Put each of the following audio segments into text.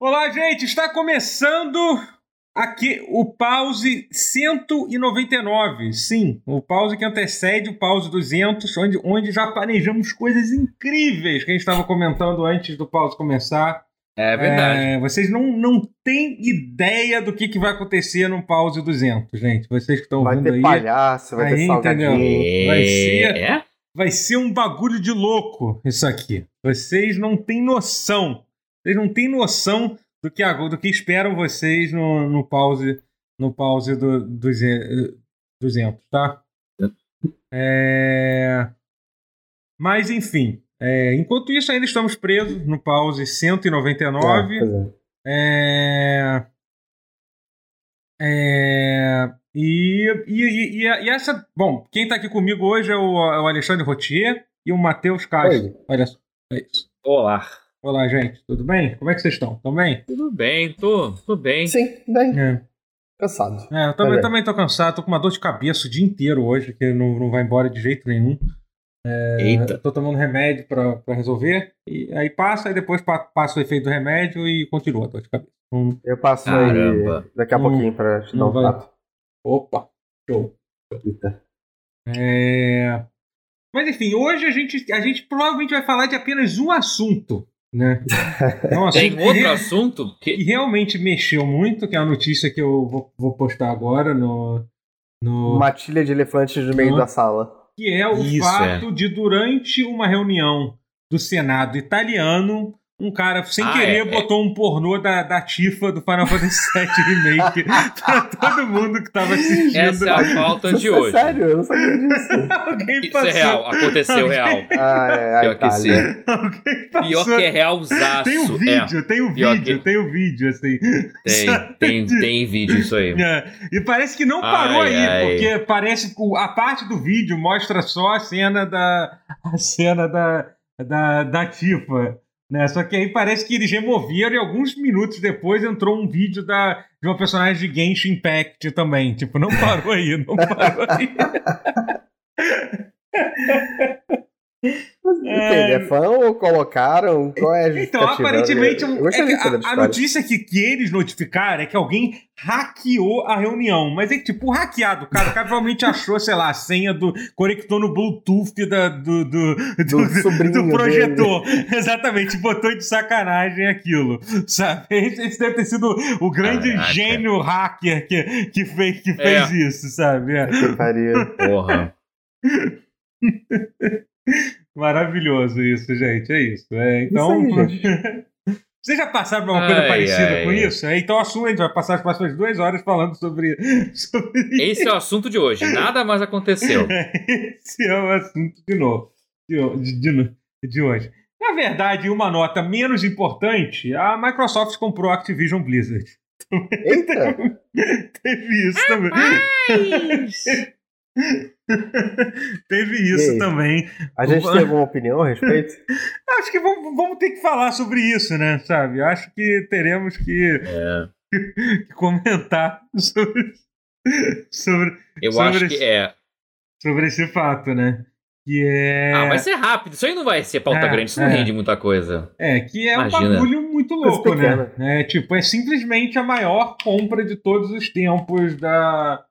Olá, gente, está começando aqui o pause 199. Sim, o pause que antecede o pause 200, onde, onde já planejamos coisas incríveis que a gente estava comentando antes do pause começar. É verdade. É, vocês não, não têm ideia do que, que vai acontecer no pause 200, gente. Vocês que estão Vai ouvindo ter aí. palhaço, vai Aí, ter entendeu? Vai ser- É? Vai ser um bagulho de louco isso aqui. Vocês não têm noção. Vocês não têm noção do que, do que esperam vocês no, no pause no pause do, do ze- 200, tá? É... Mas, enfim. é, enquanto isso, ainda estamos presos no pause 199. É, é. É... É... E, e, e, e- e essa. Bom, quem tá aqui comigo hoje é o, é o Alexandre Rotier e o Matheus Castro. Olha só. É isso. Olá. Olá, gente. Tudo bem? Como é que vocês estão? Estão bem? Tudo bem, tô, tô bem. Sim, bem, É. cansado. É, eu também, também tô cansado, tô com uma dor de cabeça o dia inteiro hoje, que não, não vai embora de jeito nenhum. Eita. Tô tomando remédio pra, pra resolver, e aí passa, e depois pa- passa o efeito do remédio e continua a dor de cabeça. Hum, Eu passo Caramba. aí daqui a Não- pouquinho pra te dar não um prato. Opa! Show! Eita. É... Mas enfim, hoje a gente, a gente provavelmente vai falar de apenas um assunto, né? É um assunto Tem que outro assunto que que. realmente mexeu muito, que é a notícia que eu vou, vou postar agora no, no Matilha de elefantes no meio da sala. que é o Isso, fato de durante uma reunião do Senado italiano um cara sem Ah, querer é, é. botou um pornô da, da Tifa do Final Fantasy VII Remake pra todo mundo que tava assistindo. Essa é a pauta de é hoje. sério, eu não sabia disso. Alguém Isso é real, aconteceu real. ah, é, Pior que. Alguém passou. Pior que é realzaço. Tem o vídeo, tem o Pior vídeo, que- tem o vídeo, assim. É, tem, tem, tem vídeo isso aí. É, E parece que não parou Ai, aí, ai. porque parece que a parte do vídeo mostra só a cena da. a cena da. da, da Tifa. Né? Só que aí parece que eles removeram e alguns minutos depois entrou um vídeo da, de uma personagem de Genshin Impact também. Tipo, não parou aí, não parou aí. Entende? É fã ou colocaram? Qual é a Então, aparentemente, um- é que a, a notícia que, que eles notificaram é que alguém hackeou a reunião. Mas é que, tipo, hackeado, cara. O cara provavelmente achou, sei lá, a senha do. conectou no Bluetooth da, do, do, do, Do do projetor. Exatamente, botou de sacanagem aquilo. Sabe? Esse deve ter sido o grande Caraca. gênio hacker que, que fez, que É. fez isso, sabe? É. Que pariu. Porra. Maravilhoso isso, gente. É isso. É, então. Isso aí, Vocês já passaram por uma coisa Ai, parecida ai. com isso? É, então assume, a gente vai passar as próximas duas horas falando sobre, sobre Esse é o assunto de hoje. Nada mais aconteceu. Esse é o assunto de novo. De, de, de- de hoje. Na verdade, uma nota menos importante, a Microsoft comprou a Activision Blizzard. Eita! Teve isso também. Teve isso aí? também. A gente Opa. tem alguma opinião a respeito? Acho que vamos, vamos ter que falar sobre isso, né? Sabe? Acho que teremos que, É, que comentar sobre, sobre, eu Sobre acho esse- que é. sobre esse fato, né? Que é. Ah, vai ser rápido. Isso aí não vai ser pauta É, grande. Isso não é. rende muita coisa. É, que é Imagina. um bagulho muito louco, né? É, tipo, é simplesmente a maior compra de todos os tempos da.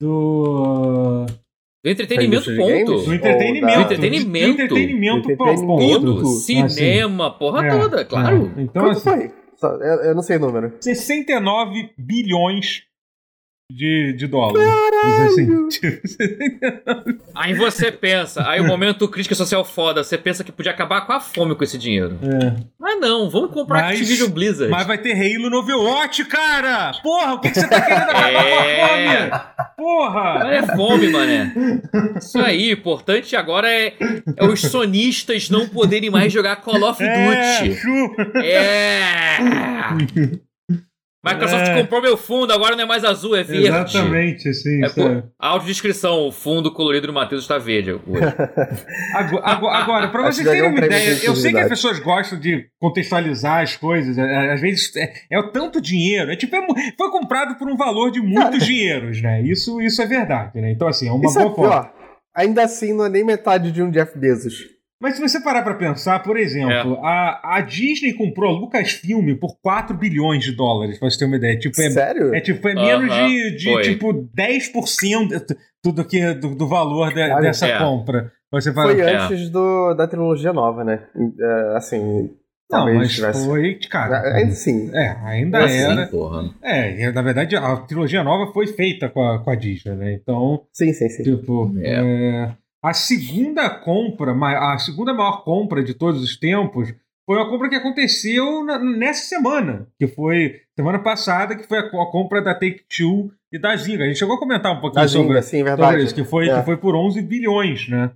Do. Do entretenimento, ponto. Do entretenimento. Do entretenimento. Do entretenimento, ponto. Tudo. Cinema, porra É, toda, claro. é. Então, Quanto assim, foi? Eu não sei o número. 69 bilhões de, de dólares. Assim, tipo, Aí você pensa, aí o momento crítica social foda, você pensa que podia acabar com a fome com esse dinheiro. é. Mas não, vamos comprar Mas- Activision Blizzard. Mas vai ter Halo no Overwatch, cara! Porra, o que, que você tá querendo acabar É. com a fome? Porra! Mas é fome, mané. Isso aí, o importante agora é, é os sonistas não poderem mais jogar Call of É, Duty. chu- É! Microsoft É. comprou meu fundo, agora não é mais azul, é verde. Exatamente, assim, É sabe? por... Audiodescrição, o fundo colorido do Matheus está verde hoje. Agora, agora, Acho vocês terem uma um ideia, eu sei que as pessoas gostam de contextualizar as coisas, é, é, às vezes é, é o tanto dinheiro, é tipo, é foi comprado por um valor de muitos dinheiros, né? Isso, isso é verdade, né? Então, assim, é uma Isso é boa forma. Ainda assim, não é nem metade de um Jeff Bezos. Mas se você parar pra pensar, por exemplo, É. a, a Disney comprou a Lucasfilm por 4 bilhões de dólares, pra você ter uma ideia. Tipo, é, Sério? é, tipo, é menos Aham, de, de foi. tipo 10% do, do, que, do, do valor de- Olha, dessa é. compra. Você fala, Foi É. antes do, da trilogia nova, né? É, assim, não, talvez mas tivesse. foi, cara. Ainda assim. É, ainda Mas era. Sim, porra. É, na verdade a trilogia nova foi feita com a, com a Disney, né? Então, Sim, sim, sim. tipo, É. é, a segunda compra, a segunda maior compra de todos os tempos foi uma compra que aconteceu nessa semana, que foi semana passada, que foi a, co- a compra da Take-Two e da Zynga. A gente chegou a comentar um pouquinho Da sobre, sim, sobre verdade. isso, que foi, É. que foi por 11 bilhões, né?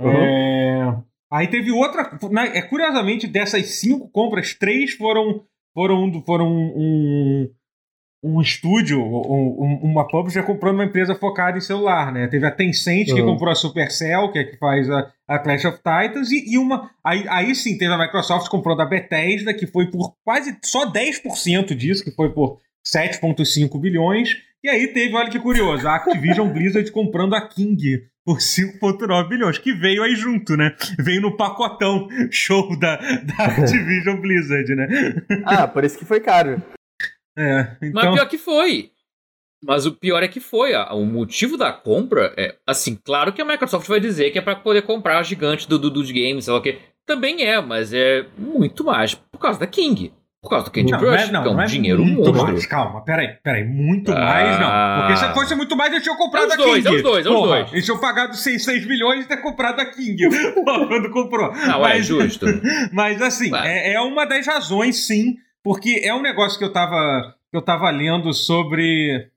Uhum. É, Aí teve outra. é, curiosamente, dessas cinco compras, três foram, foram, foram um, um estúdio, um- um- uma publisher comprando uma empresa focada em celular, né? Teve a Tencent que Uhum. comprou a Supercell, que é que faz a, a Clash of Titans, e, e uma. Aí, aí sim, teve a Microsoft comprando a Bethesda, que foi por quase só 10% disso, que foi por 7,5 bilhões. E aí teve, olha que curioso, a Activision Blizzard comprando a King por 5,9 bilhões, que veio aí junto, né? Veio no pacotão show da, da Activision Blizzard, né? Ah, por isso que foi caro. É, Mas então. pior que foi. Mas o pior é que foi. a- O motivo da compra é. Assim, claro que a Microsoft vai dizer que é pra poder comprar a gigante do, do, dos games, sei lá o quê. Também é, mas é muito mais por causa da King. Por causa do Candy Não, Crush, não é, que é um não é dinheiro muito monstro. mais. Calma, peraí, peraí. Muito Ah. mais, não. Porque se fosse muito mais, eu tinha comprado É a dois, King. é os dois, é os dois. Eles tinham pagado 6, 6 milhões e ter comprado a King. Quando comprou. Não, é Mas- justo. Mas assim, é, é uma das razões, sim, porque é um negócio que eu tava, que eu tava lendo sobre,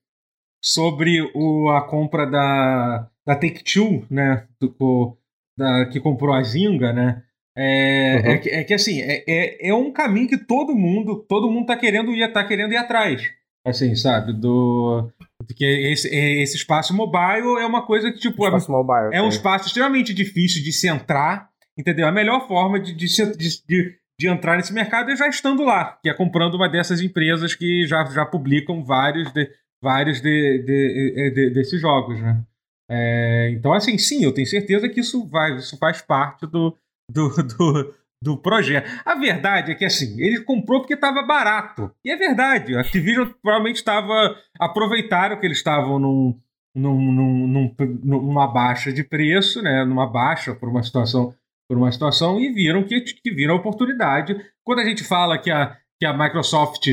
sobre o, a compra da, da Take-Two, né? do- da, que comprou a Zynga, né? É, Uhum. é, que, é que, assim, é, é, é um caminho que todo mundo, todo mundo tá querendo ir, tá querendo ir atrás. Assim, sabe? Do. Que esse, esse espaço mobile é uma coisa que, tipo, é Espaço mobile. é um espaço extremamente difícil de se entrar, entendeu? A melhor forma de, de, se- de, de- entrar nesse mercado é já estando lá, que é comprando uma dessas empresas que já, já publicam vários, de, vários de, de- de- desses jogos, né? É, então, assim, sim, eu tenho certeza que isso, vai, isso faz parte do, do, do, do projeto. A verdade é que, assim, ele comprou porque estava barato. E é verdade, a Activision provavelmente estava... Aproveitaram que eles estavam num, num- num- numa baixa de preço, né? Numa baixa por uma situação por uma situação e viram que, que viram a oportunidade. Quando a gente fala que a, que a Microsoft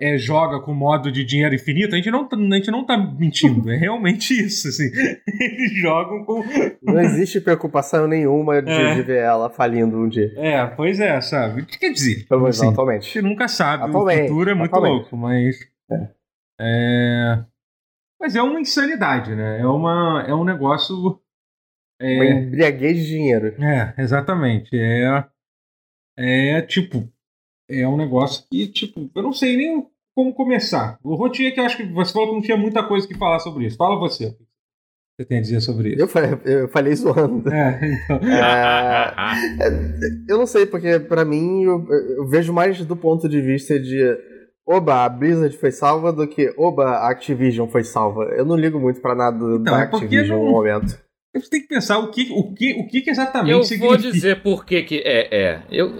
é, joga com modo de dinheiro infinito, a gente não, tá- a gente não tá mentindo. É realmente isso. Assim. Eles jogam com. Não existe preocupação nenhuma de, É. de ver ela falindo um dia. É, pois é, sabe? O que quer dizer? Pelo menos Assim, não, a atualmente. gente nunca sabe. Atualmente, o futuro é muito atualmente. louco, mas. É. Mas é uma insanidade, né? É, uma, é um negócio. É, Uma embriaguez de dinheiro. É, exatamente. É, é tipo, é um negócio que, tipo, eu não sei nem como começar. O Rotinha que eu acho que você falou que não tinha muita coisa que falar sobre isso. Fala você. O que você tem a dizer sobre isso? Eu falei, eu falei zoando. É, então. É, eu não sei, porque pra mim eu, eu vejo mais do ponto de vista de oba, a Blizzard foi salva do que oba, a Activision foi salva. Eu não ligo muito pra nada Então, da é Activision não- no momento. Você tem que pensar o que, o que, o que, que exatamente Eu vou significa. dizer por que que. É, é. Eu,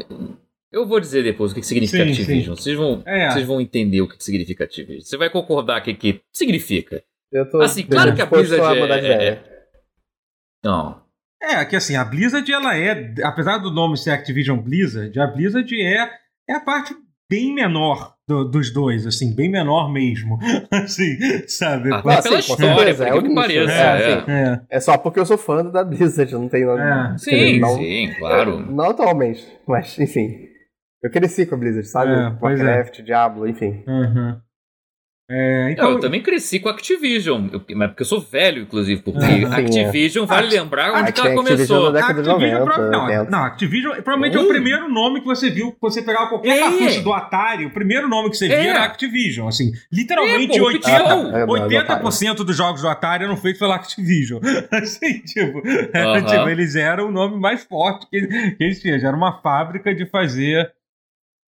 eu vou dizer depois o que que significa Sim, Activision. Vocês, vão, É. vocês vão entender o que que significa Activision. Você vai concordar que que significa. Eu tô Assim, claro que a Blizzard é- é- ideia. Não. É, que assim, a Blizzard, ela é, apesar do nome ser Activision Blizzard, a Blizzard é, é a parte bem menor do- dos dois, assim, bem menor mesmo. assim, sabe? Até Ah, pela sim, com história, por é o que nicho, pareça. é, é. É, É só porque eu sou fã da Blizzard, não tem nada. É. Sim, não, sim, claro. Não atualmente, mas enfim. Eu cresci com a Blizzard, sabe? É, é. Warcraft, Diablo, enfim. uhum. É, Não, então, eu também cresci com Activision, eu- mas porque eu sou velho, inclusive, porque Sim, é. Activision, vale Act- lembrar onde Act- ela Activision começou. de Activision, 90, pro- não, 80. não, Activision provavelmente é o primeiro nome que você viu, você pegava qualquer É. cartucho do Atari, o primeiro nome que você via É. era Activision, assim, literalmente É, pô, 80, Pitão. É, mas 80% dos jogos do Atari eram feitos pela Activision. Assim, tipo, era, Aham. tipo, eles eram o nome mais forte que, que eles tinham, já era uma fábrica de fazer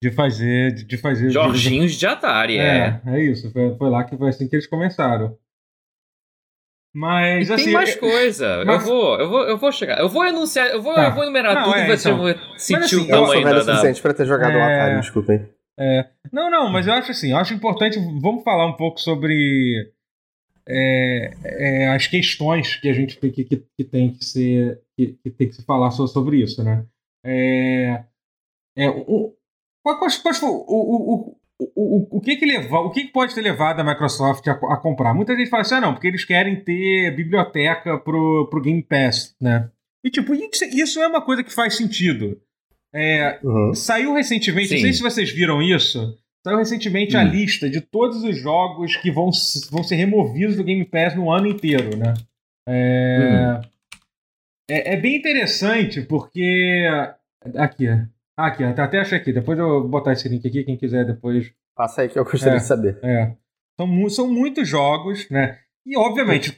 de fazer de, de fazer Jorginhos de Atari, é. é, é isso, foi, foi lá que foi assim que eles começaram. Mas e assim. Tem mais coisa. Mas... Eu, vou, eu, vou, eu vou chegar. Eu vou enunciar, eu vou, tá. eu vou enumerar não, tudo é, e você então. vai sentir assim, o tamanho da. Eu sou suficiente pra ter jogado é... o Atari, desculpem. É, não, não, mas eu acho assim, eu acho importante, vamos falar um pouco sobre é, é, as questões que a gente tem que, que, que tem que ser que, que, tem que se falar sobre isso, né? É, é, o, qual, qual, qual, o, o, o, o, que que leva, o que, que pode ter levado a Microsoft a, a, comprar? Muita gente fala assim, ah, não, porque eles querem ter biblioteca pro, pro Game Pass, né? E tipo, isso, isso é uma coisa que faz sentido. É, uhum. Saiu recentemente, Sim. não sei se vocês viram isso, saiu recentemente hum. a lista de todos os jogos que vão, vão ser removidos do Game Pass no ano inteiro, né? É, hum. é, é, bem interessante porque. Aqui, aqui, até achei aqui. Depois eu vou botar esse link aqui, quem quiser depois. Passa aí que eu gostaria é, de saber. É. São, são muitos jogos, né? E obviamente,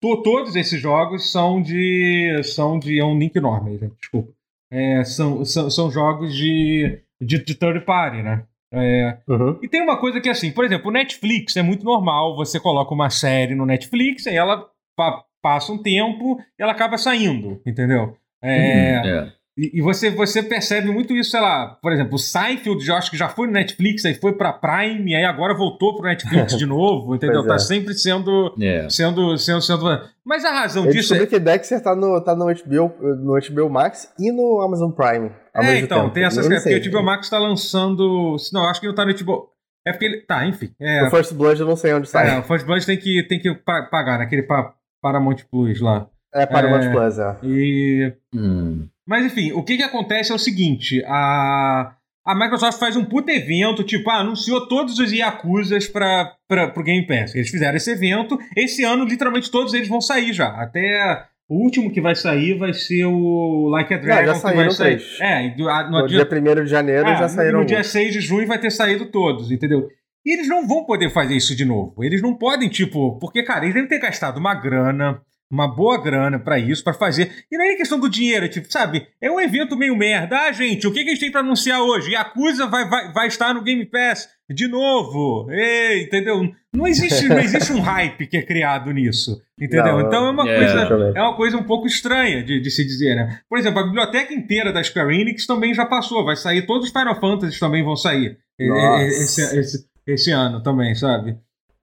to, todos esses jogos são de. são de. É um link enorme, gente, desculpa é, são, são, são jogos de, de, de third party, né? É, uhum. E tem uma coisa que, assim, por exemplo, o Netflix é muito normal. Você coloca uma série no Netflix, aí ela pa passa um tempo e ela acaba saindo, entendeu? É, uhum, é. E, e, você, você percebe muito isso, sei lá, por exemplo, o Seinfeld, já, acho que já foi no Netflix, aí foi pra Prime, aí agora voltou pro Netflix de novo, entendeu? Tá é. sempre sendo, yeah. sendo, sendo, sendo. Mas a razão Eu disso. Eu é... que Dexter tá no, tá no, HBO, no HBO Max e no Amazon Prime. É, então, tempo. tem essas. É porque o HBO Max tá lançando. Não, acho que não tá no HBO. É porque ele. Tá, enfim. É... O First Blood eu não sei onde sai. É, o First Blood tem que, tem que pagar, naquele pa, Paramount Plus lá. É, Paramount é, Plus, é. E. Hum. Mas enfim, o que, que acontece é o seguinte: a, a Microsoft faz um puta evento, tipo, ah, anunciou todos os Yakuzas para o Game Pass. Eles fizeram esse evento. Esse ano, literalmente, todos eles vão sair já. Até o último que vai sair vai ser o Like a Dragon. Não, já que vai sair. É, no, no dia, dia 1 de janeiro é, já saíram. No dia 6 de junho vai ter saído todos, entendeu? E eles não vão poder fazer isso de novo. Eles não podem, tipo, porque, cara, eles devem ter gastado uma grana uma boa grana para isso, para fazer. E não é questão do dinheiro, tipo, sabe? É um evento meio merda. Ah, gente, o que, que a gente tem para anunciar hoje? Yakuza vai, vai, vai estar no Game Pass de novo. Ei, entendeu? Não existe, não existe um hype que é criado nisso. Entendeu? Não, então é uma, yeah. coisa, é uma coisa um pouco estranha de, de, se dizer, né? Por exemplo, a biblioteca inteira da Square Enix também já passou. Vai sair, todos os Final Fantasy também vão sair esse, esse, esse ano também, sabe?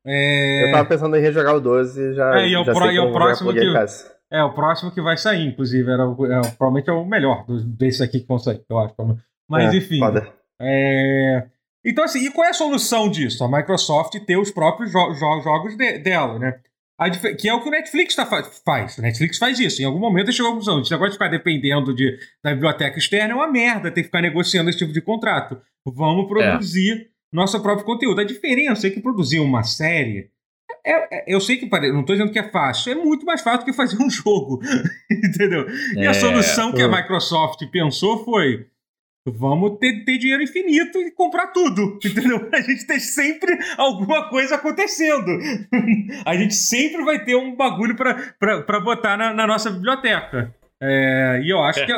É... Eu tava pensando em rejogar o 12 já. É, e é o, já pro, e é o próximo que. É, o próximo que vai sair, inclusive. Era, é, provavelmente é o melhor desses aqui que vão sair, eu acho. Mas é, enfim. É... Então, assim, e qual é a solução disso? A Microsoft ter os próprios jo jo jogos de dela, né? que é o que o Netflix tá, faz. O Netflix faz isso. Em algum momento chegou a conclusão. Esse negócio de ficar dependendo de, da biblioteca externa é uma merda ter que ficar negociando esse tipo de contrato. Vamos produzir nosso próprio conteúdo. A diferença é que produzir uma série. É, é, eu sei que não estou dizendo que é fácil, é muito mais fácil do que fazer um jogo. entendeu? É, e a é. solução que a Microsoft pensou foi: vamos ter, ter, dinheiro infinito e comprar tudo, entendeu? A gente ter sempre alguma coisa acontecendo. a gente sempre vai ter um bagulho para botar na, na, nossa biblioteca. É, e eu acho que.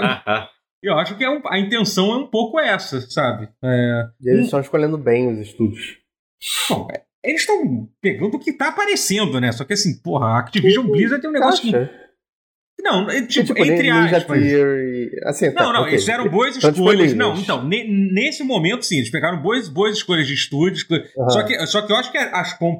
É Eu acho que é um, a intenção é um pouco essa, sabe? É, e eles estão escolhendo bem os estúdios. Bom, é, eles estão pegando o que tá aparecendo, né? Só que assim, porra, a Activision Blizzard tem um negócio que. Não, é, tipo, tipo, entre aspas. E... Assim, tá, não, não, okay. eles fizeram boas escolhas. Não, então, nesse momento, sim, eles pegaram boas, boas escolhas de estúdios. Uhum. Só, que, só que eu acho que as, comp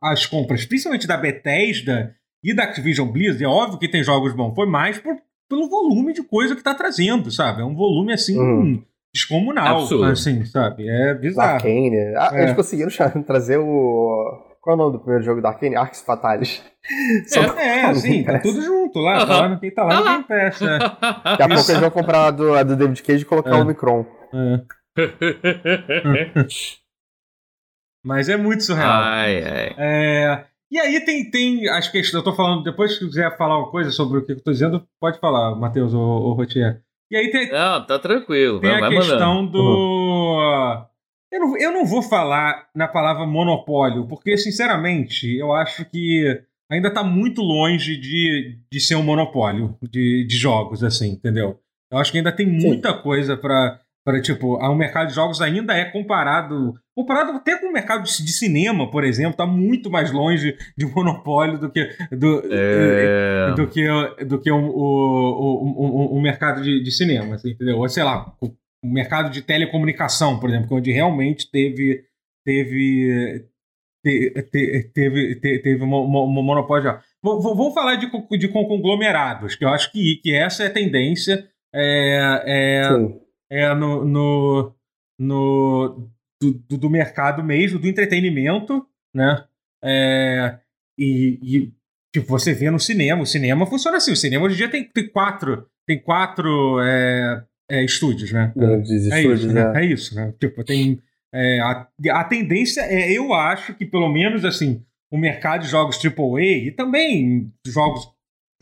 as compras, principalmente da Bethesda e da Activision Blizzard, é óbvio que tem jogos bons, foi mais por, pelo volume de coisa que tá trazendo, sabe? É um volume assim. Uhum. Descomunal, Absurdo. assim, sabe? É bizarro. Arcane. Ah, é. Eles conseguiram trazer o. Qual é o nome do primeiro jogo da Arkane? Arcs Fatalis. É, é sim, tá tudo junto lá. Tá lá quem tá lá no Game Pass. Né? Daqui a pouco eles vão comprar a do, a do David Cage e colocar é. o Micron. É. Mas é muito surreal. Ai, ai. É, e aí tem, tem as questões. Eu tô falando, depois que quiser falar uma coisa sobre o que eu tô dizendo, pode falar, Matheus ou, ou Rotier. E aí tem. Não, tá tranquilo. Tem a questão mandando. do. Uhum. Eu não, eu não vou falar na palavra monopólio, porque, sinceramente, eu acho que ainda está muito longe de, de ser um monopólio de, de jogos, assim, entendeu? Eu acho que ainda tem muita Sim. coisa para Para, tipo, o mercado de jogos ainda é comparado. Comparado até com o mercado de, cinema, por exemplo, está muito mais longe de monopólio do que. Do, é... do que, do que o, o, o, o mercado de, de cinema, assim, entendeu? Ou sei lá, o, mercado de telecomunicação, por exemplo, onde realmente teve. Teve. Teve, teve, teve, teve monopólio. Vamos falar de, de conglomerados, que eu acho que, que essa é a tendência. É, é, é, no, no, no do, do, mercado mesmo, do entretenimento, né? É, e, e tipo, você vê no cinema, o cinema funciona assim, o cinema hoje em dia tem, tem quatro, tem quatro é, é, estúdios, né? Grandes é estúdios, isso, né? É isso, né? Tipo, tem. É, a, a tendência é, eu acho que pelo menos assim, o mercado de jogos AAA e também jogos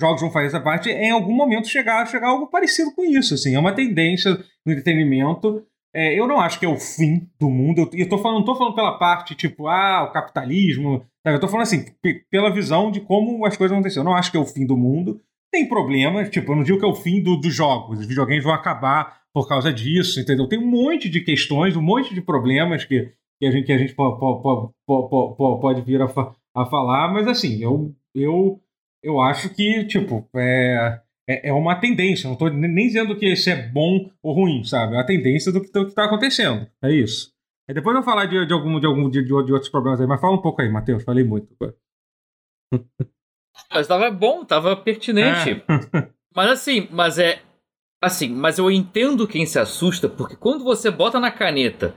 jogos vão fazer essa parte, em algum momento chegar, chegar algo parecido com isso. Assim, é uma tendência no entretenimento. É, eu não acho que é o fim do mundo. Eu, eu tô falando, não tô falando pela parte tipo, ah, o capitalismo. Sabe? Eu tô falando assim, pela visão de como as coisas aconteceram. Eu não acho que é o fim do mundo. Tem problemas, tipo, eu não digo que é o fim do, dos jogos. Os videogames vão acabar por causa disso, entendeu? Tem um monte de questões, um monte de problemas que, que a gente, que a gente pode, pode, pode, pode vir a, a falar, mas assim, eu, eu eu acho que, tipo, é, é, é uma tendência. Não estou nem dizendo que isso é bom ou ruim, sabe? É a tendência do que está acontecendo. É isso. Aí depois eu vou falar de, de algum, de, algum de, de, outros problemas aí, mas fala um pouco aí, Matheus. Falei muito. Mas tava bom, tava pertinente. É. mas assim, mas é. Assim, mas eu entendo quem se assusta, porque quando você bota na caneta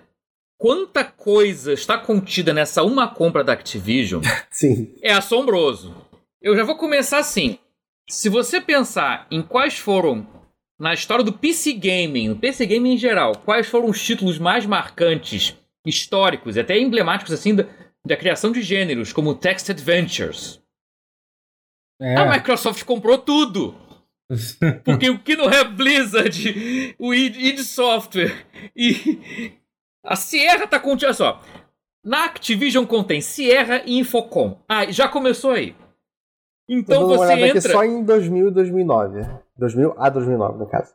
quanta coisa está contida nessa uma compra da Activision, Sim. é assombroso. Eu já vou começar assim. Se você pensar em quais foram, na história do PC Gaming, no PC Gaming em geral, quais foram os títulos mais marcantes, históricos e até emblemáticos assim da, da criação de gêneros, como Text Adventures. É. A Microsoft comprou tudo. Porque o que não é Blizzard, o id Software e a Sierra tá contendo. Olha só. Na Activision contém Sierra e Infocom. Ah, já começou aí. Então você entra. Aqui só em 2000 e 2009. 2000 a 2009, no caso.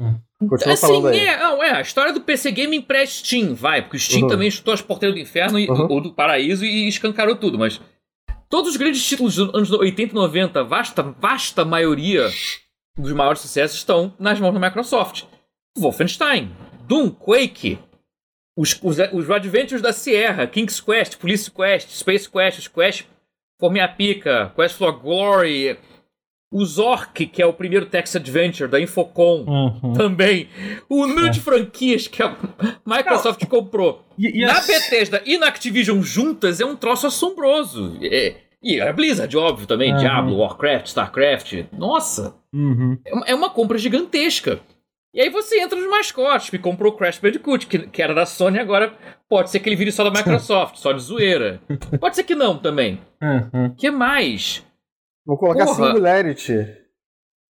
Hum. Continua assim, falando aí. É, não, é, a história do PC Gaming pré-Steam, vai, porque o Steam uhum. também chutou as porteiras do inferno e, uhum. ou do paraíso e escancarou tudo, mas todos os grandes títulos dos anos 80 e 90, vasta, vasta maioria dos maiores sucessos estão nas mãos da Microsoft. Wolfenstein, Doom, Quake, os, os, os Adventures da Sierra, King's Quest, Police Quest, Space Quest, os Quest For Minha Pica, Quest for Glory, o Zork, que é o primeiro Text Adventure da Infocom, uhum. também. O número é. de franquias que a Microsoft Não. comprou e, e na Bethesda e na Activision juntas é um troço assombroso. É, e a Blizzard, óbvio, também. Uhum. Diablo, Warcraft, Starcraft. Nossa! Uhum. É, é uma compra gigantesca. E aí você entra nos mascotes, que comprou o Crash Bandicoot, que, que era da Sony, agora pode ser que ele vire só da Microsoft, só de zoeira. Pode ser que não também. Uhum. que mais? Vou colocar Porra. Singularity.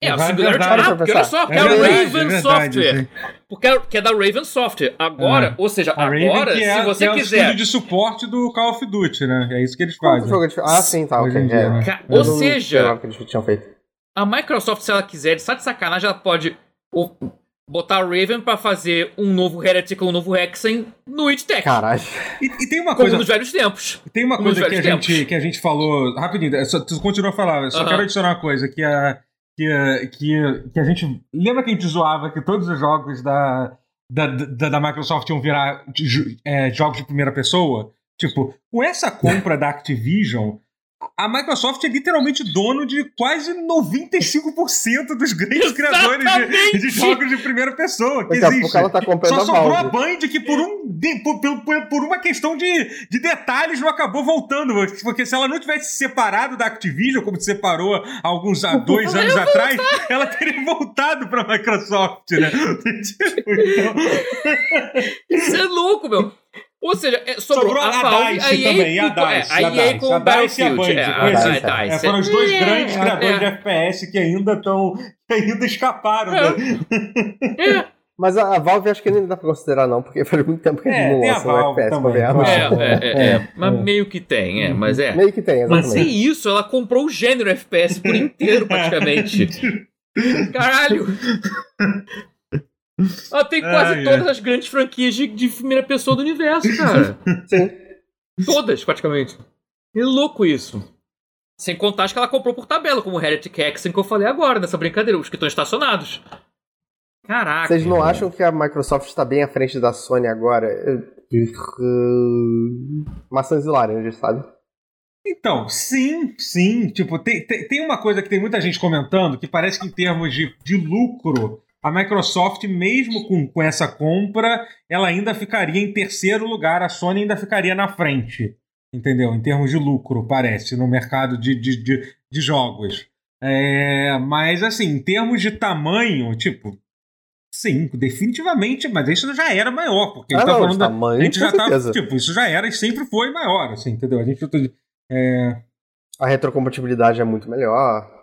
É, a Singularity. Ah, porque olha só, porque é, é a Raven é Software. Porque é, que é da Raven Software. Agora, ou seja, a agora, Raven, é, se você é quiser. É o de suporte do Call of Duty, né? É isso que eles fazem. Ah, sim, tá, ok. Dia, né? Ou seja, a Microsoft, se ela quiser, só de sacanagem, ela pode botar o Raven para fazer um novo Heretic ou um novo Hexen no It Tech. Caralho. E, e, tem uma Como coisa. nos velhos tempos. Tem uma coisa que a, gente, que a gente falou. Rapidinho, é só, tu continua a falar, só uh -huh. quero adicionar uma coisa: que a, que, a, que, que a gente. Lembra que a gente zoava que todos os jogos da, da, da, da Microsoft iam virar é, jogos de primeira pessoa? Tipo, com essa compra da Activision a Microsoft é literalmente dono de quase 95% dos grandes criadores de, de, jogos de primeira pessoa que Daqui existe. Ela tá Só sobrou a Band que por, um, de, por, por, por, uma questão de, de detalhes não acabou voltando. Porque se ela não tivesse se separado da Activision, como se separou há alguns há dois anos atrás, ela teria voltado pra Microsoft, né? então... Isso é louco, meu. Ou seja, é, sobrou, sobrou a, a Valve, a EA, também, a DICE, é, a EA com o Battlefield. É, a, DICE, é, foram os dois grandes criadores de FPS que ainda estão, ainda escaparam. Né? Mas a, Valve acho que ainda dá pra considerar, não, porque faz muito tempo que eles não lançam um FPS também, pra ver é, é, mas meio que tem, é, mas é. Meio que tem, exatamente. Mas sem isso, ela comprou o gênero FPS por inteiro, praticamente. Caralho! Ela tem quase todas as grandes franquias de, de primeira pessoa do universo, cara. Sim. Todas, praticamente. É louco isso. Sem contar as que ela comprou por tabela, como o Heretic Hexen que eu falei agora, nessa brincadeira, os que estão estacionados. Caraca. Vocês não acham que a Microsoft está bem à frente da Sony agora? Maçãs e laranjas, sabe? Então, sim, sim. Tipo, tem, tem, tem, uma coisa que tem muita gente comentando que parece que em termos de, de lucro, a Microsoft, mesmo com, com essa compra, ela ainda ficaria em terceiro lugar, a Sony ainda ficaria na frente. Entendeu? Em termos de lucro, parece, no mercado de, de, de, de jogos. É, mas, assim, em termos de tamanho, tipo, Sim, definitivamente, mas isso já era maior, porque ah, a gente não, tá falando. Tamanho, a gente já tá. Tipo, isso já era e sempre foi maior, assim, entendeu? A gente. É... A retrocompatibilidade é muito melhor.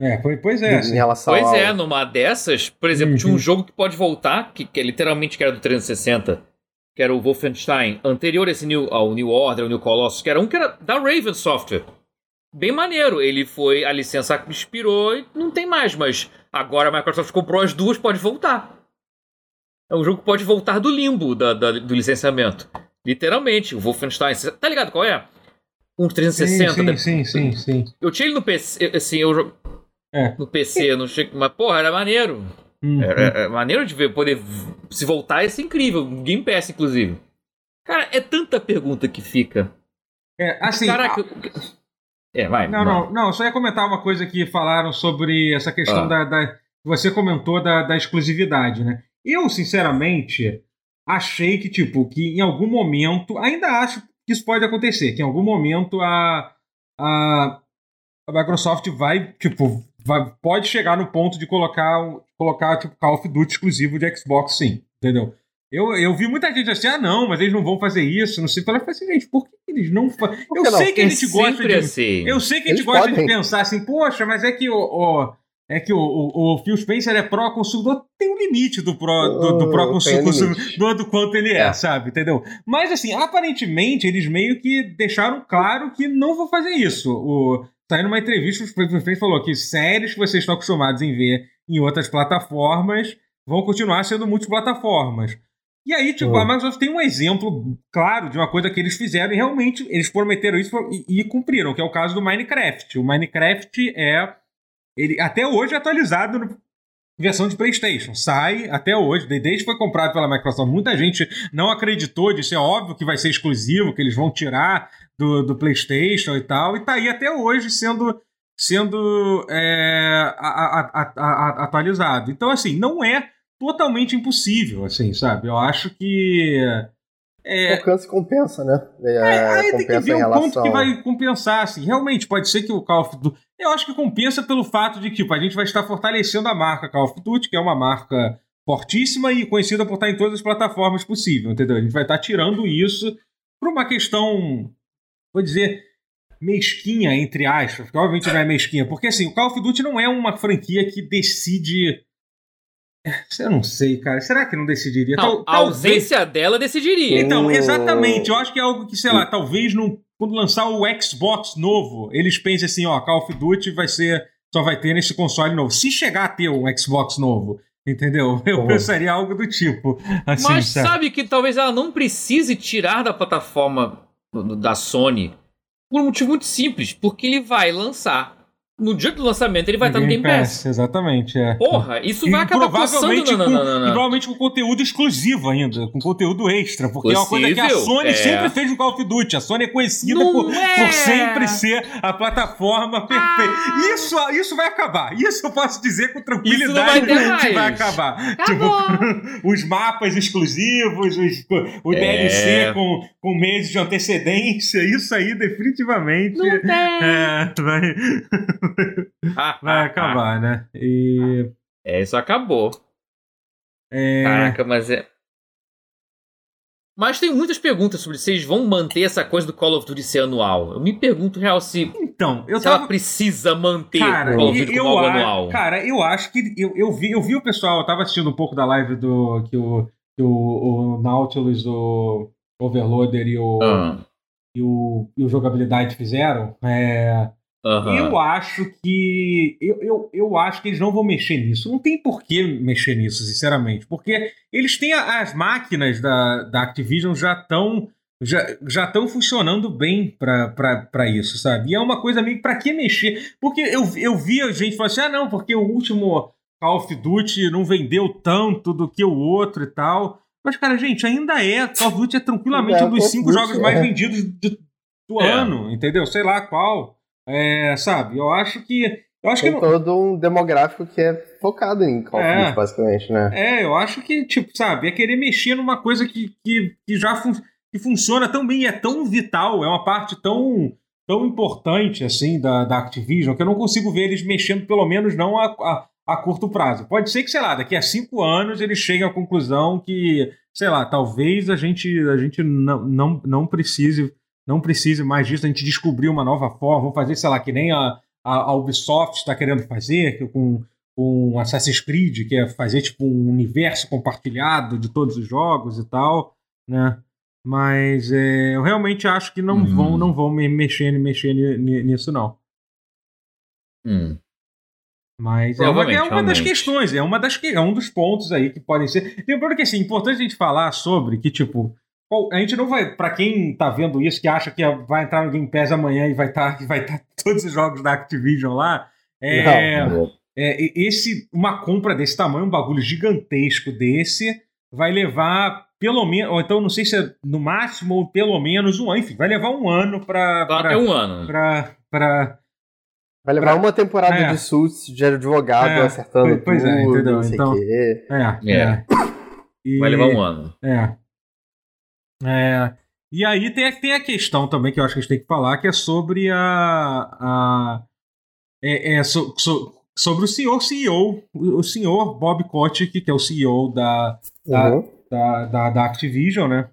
É, pois é. Assim. Em relação pois ao... é, numa dessas, por exemplo, uhum. tinha um jogo que pode voltar, que, que é literalmente que era do 360, que era o Wolfenstein, anterior esse new, ao New Order, ao New Colossus, que era um que era da Raven Software. Bem maneiro. Ele foi. A licença expirou e não tem mais, mas agora a Microsoft comprou as duas, pode voltar. É um jogo que pode voltar do limbo da, da do licenciamento. Literalmente, o Wolfenstein. Tá ligado qual é? Um 360. Sim, sim, sim, sim, sim. Eu tinha ele no PC, assim, eu. É. No PC, não cheguei, mas porra, era maneiro. Uhum. Era, era, maneiro de ver, poder se voltar, ia ser incrível. Game Pass, inclusive. Cara, é tanta pergunta que fica. É, assim. Caraca. A... É, vai. Não, não, não, só ia comentar uma coisa que falaram sobre essa questão ah. da, da. Você comentou da, da exclusividade, né? Eu, sinceramente, achei que, tipo, que em algum momento. Ainda acho que isso pode acontecer, que em algum momento a. a, a Microsoft vai, tipo, vai, pode chegar no ponto de colocar, colocar tipo, Call of Duty exclusivo de Xbox, sim. Entendeu? Eu, eu vi muita gente assim, ah, não, mas eles não vão fazer isso, não sei. Eu falei assim, gente, por que eles não fazem? Eu não? sei que a gente gosta de. Assim. Eu sei que a gente eles gosta podem. de pensar assim, poxa, mas é que o. o é que o, o, o, Phil Spencer é pró-consumidor, tem um limite do pró do, do pró-consumidor do quanto ele é, é, sabe? Entendeu? Mas assim, aparentemente, eles meio que deixaram claro que não vão fazer isso. O, tá numa entrevista, o Spencer falou que séries que vocês estão acostumados em ver em outras plataformas vão continuar sendo multiplataformas. E aí, tipo, oh. a Microsoft tem um exemplo claro de uma coisa que eles fizeram e realmente eles prometeram isso e, e cumpriram, que é o caso do Minecraft. O Minecraft é ele até hoje é atualizado no versão de PlayStation. Sai até hoje, desde que foi comprado pela Microsoft. Muita gente não acreditou disso. É óbvio que vai ser exclusivo, que eles vão tirar do, do PlayStation e tal. E tá aí até hoje sendo, sendo é, a, a, a, atualizado. Então, assim, não é totalmente impossível, assim, sabe? Eu acho que. É, Alcance compensa, né? É, é, aí tem que ver o relação... quanto que vai compensar, assim. Realmente, pode ser que o Call of Duty. Eu acho que compensa pelo fato de que tipo, a gente vai estar fortalecendo a marca Call of Duty, que é uma marca fortíssima e conhecida por estar em todas as plataformas possíveis, entendeu? A gente vai estar tirando isso por uma questão, vou dizer, mesquinha, entre aspas, que obviamente não é mesquinha, porque assim, o Call of Duty não é uma franquia que decide eu não sei, cara. Será que não decidiria? Não, a ausência dela decidiria. Então, exatamente. Eu acho que é algo que, sei lá, talvez não, quando lançar o Xbox novo, eles pensem assim, ó, Call of Duty vai ser. Só vai ter nesse console novo. Se chegar a ter um Xbox novo, entendeu? Eu uhum. pensaria algo do tipo. Assim, Mas sabe? sabe que talvez ela não precise tirar da plataforma da Sony por um motivo muito simples, porque ele vai lançar no dia do lançamento ele vai estar no Game Pass. Pass. Exatamente, é. Porra, isso e vai acabar provavelmente com, na, na, na, provavelmente com conteúdo exclusivo ainda, com conteúdo extra, porque Possível, é uma coisa que a Sony é. sempre fez no Call of Duty. A Sony é conhecida por, é. por, sempre ser a plataforma perfeita. Ah. Isso, isso vai acabar. Isso eu posso dizer com tranquilidade que vai acabar. Tipo, os mapas exclusivos, os, o é. DLC com, com meses de antecedência, isso aí definitivamente Não tem. É, vai vai acabar, né? E. É, isso acabou. É... Caraca, mas é. Mas tem muitas perguntas sobre se eles vão manter essa coisa do Call of Duty ser anual. Eu me pergunto, real, se, então, eu se tava... ela precisa manter cara, o Call of Duty como algo anual. Cara, eu acho que. Eu, eu, vi, eu vi o pessoal, eu tava assistindo um pouco da live do. que o, que o, o Nautilus, o Overloader e o, ah. e o, e o Jogabilidade fizeram. É, Uhum. Eu acho que. Eu, eu, eu acho que eles não vão mexer nisso. Não tem por que mexer nisso, sinceramente. Porque eles têm. A, as máquinas da, da Activision já estão. Já, já estão funcionando bem para isso, sabe? E é uma coisa meio. para que mexer? Porque eu, eu via gente falando assim: ah, não, porque o último Call of Duty não vendeu tanto do que o outro e tal. Mas, cara, gente, ainda é. Call of Duty é tranquilamente é, um dos cinco jogos mais é. vendidos de, do é. ano, entendeu? Sei lá qual. É, sabe? Eu acho que. Eu acho Tem que todo um demográfico que é focado em Call of Duty, é, basicamente, né? É, eu acho que, tipo, sabe, é querer mexer numa coisa que, que, que já fun que funciona tão bem, é tão vital, é uma parte tão, tão importante, assim, da, da Activision, que eu não consigo ver eles mexendo, pelo menos não a, a, a curto prazo. Pode ser que, sei lá, daqui a cinco anos eles cheguem à conclusão que, sei lá, talvez a gente, a gente não, não, não precise não precise mais disso, a gente descobriu uma nova forma, vamos fazer, sei lá, que nem a, a, a Ubisoft está querendo fazer, que, com, com Assassin's Creed, que é fazer tipo um universo compartilhado de todos os jogos e tal, né? Mas é, eu realmente acho que não uhum. vão não vão mexer, mexer nisso, não. Hum. Mas é uma, é uma das questões, é, uma das, é um dos pontos aí que podem ser. Lembrando que assim, é importante a gente falar sobre que, tipo, Bom, a gente não vai. Para quem tá vendo isso, que acha que vai entrar no Game Pass amanhã e vai estar tá, vai tá todos os jogos da Activision lá, é, não, é, esse uma compra desse tamanho, um bagulho gigantesco desse, vai levar pelo menos, ou então não sei se é no máximo ou pelo menos um ano, enfim, vai levar um ano para até um ano para para Vai levar pra... uma temporada é. de suits de advogado é. acertando pois, tudo, é, entendeu? não sei então, quê. É, é. é. E, vai levar um ano. É. É, e aí tem, tem a questão também que eu acho que a gente tem que falar, que é sobre a. a é, é so, so, sobre o senhor CEO, o senhor Bob Kotick, que é o CEO da, da, uhum. da, da, da, Activision, né?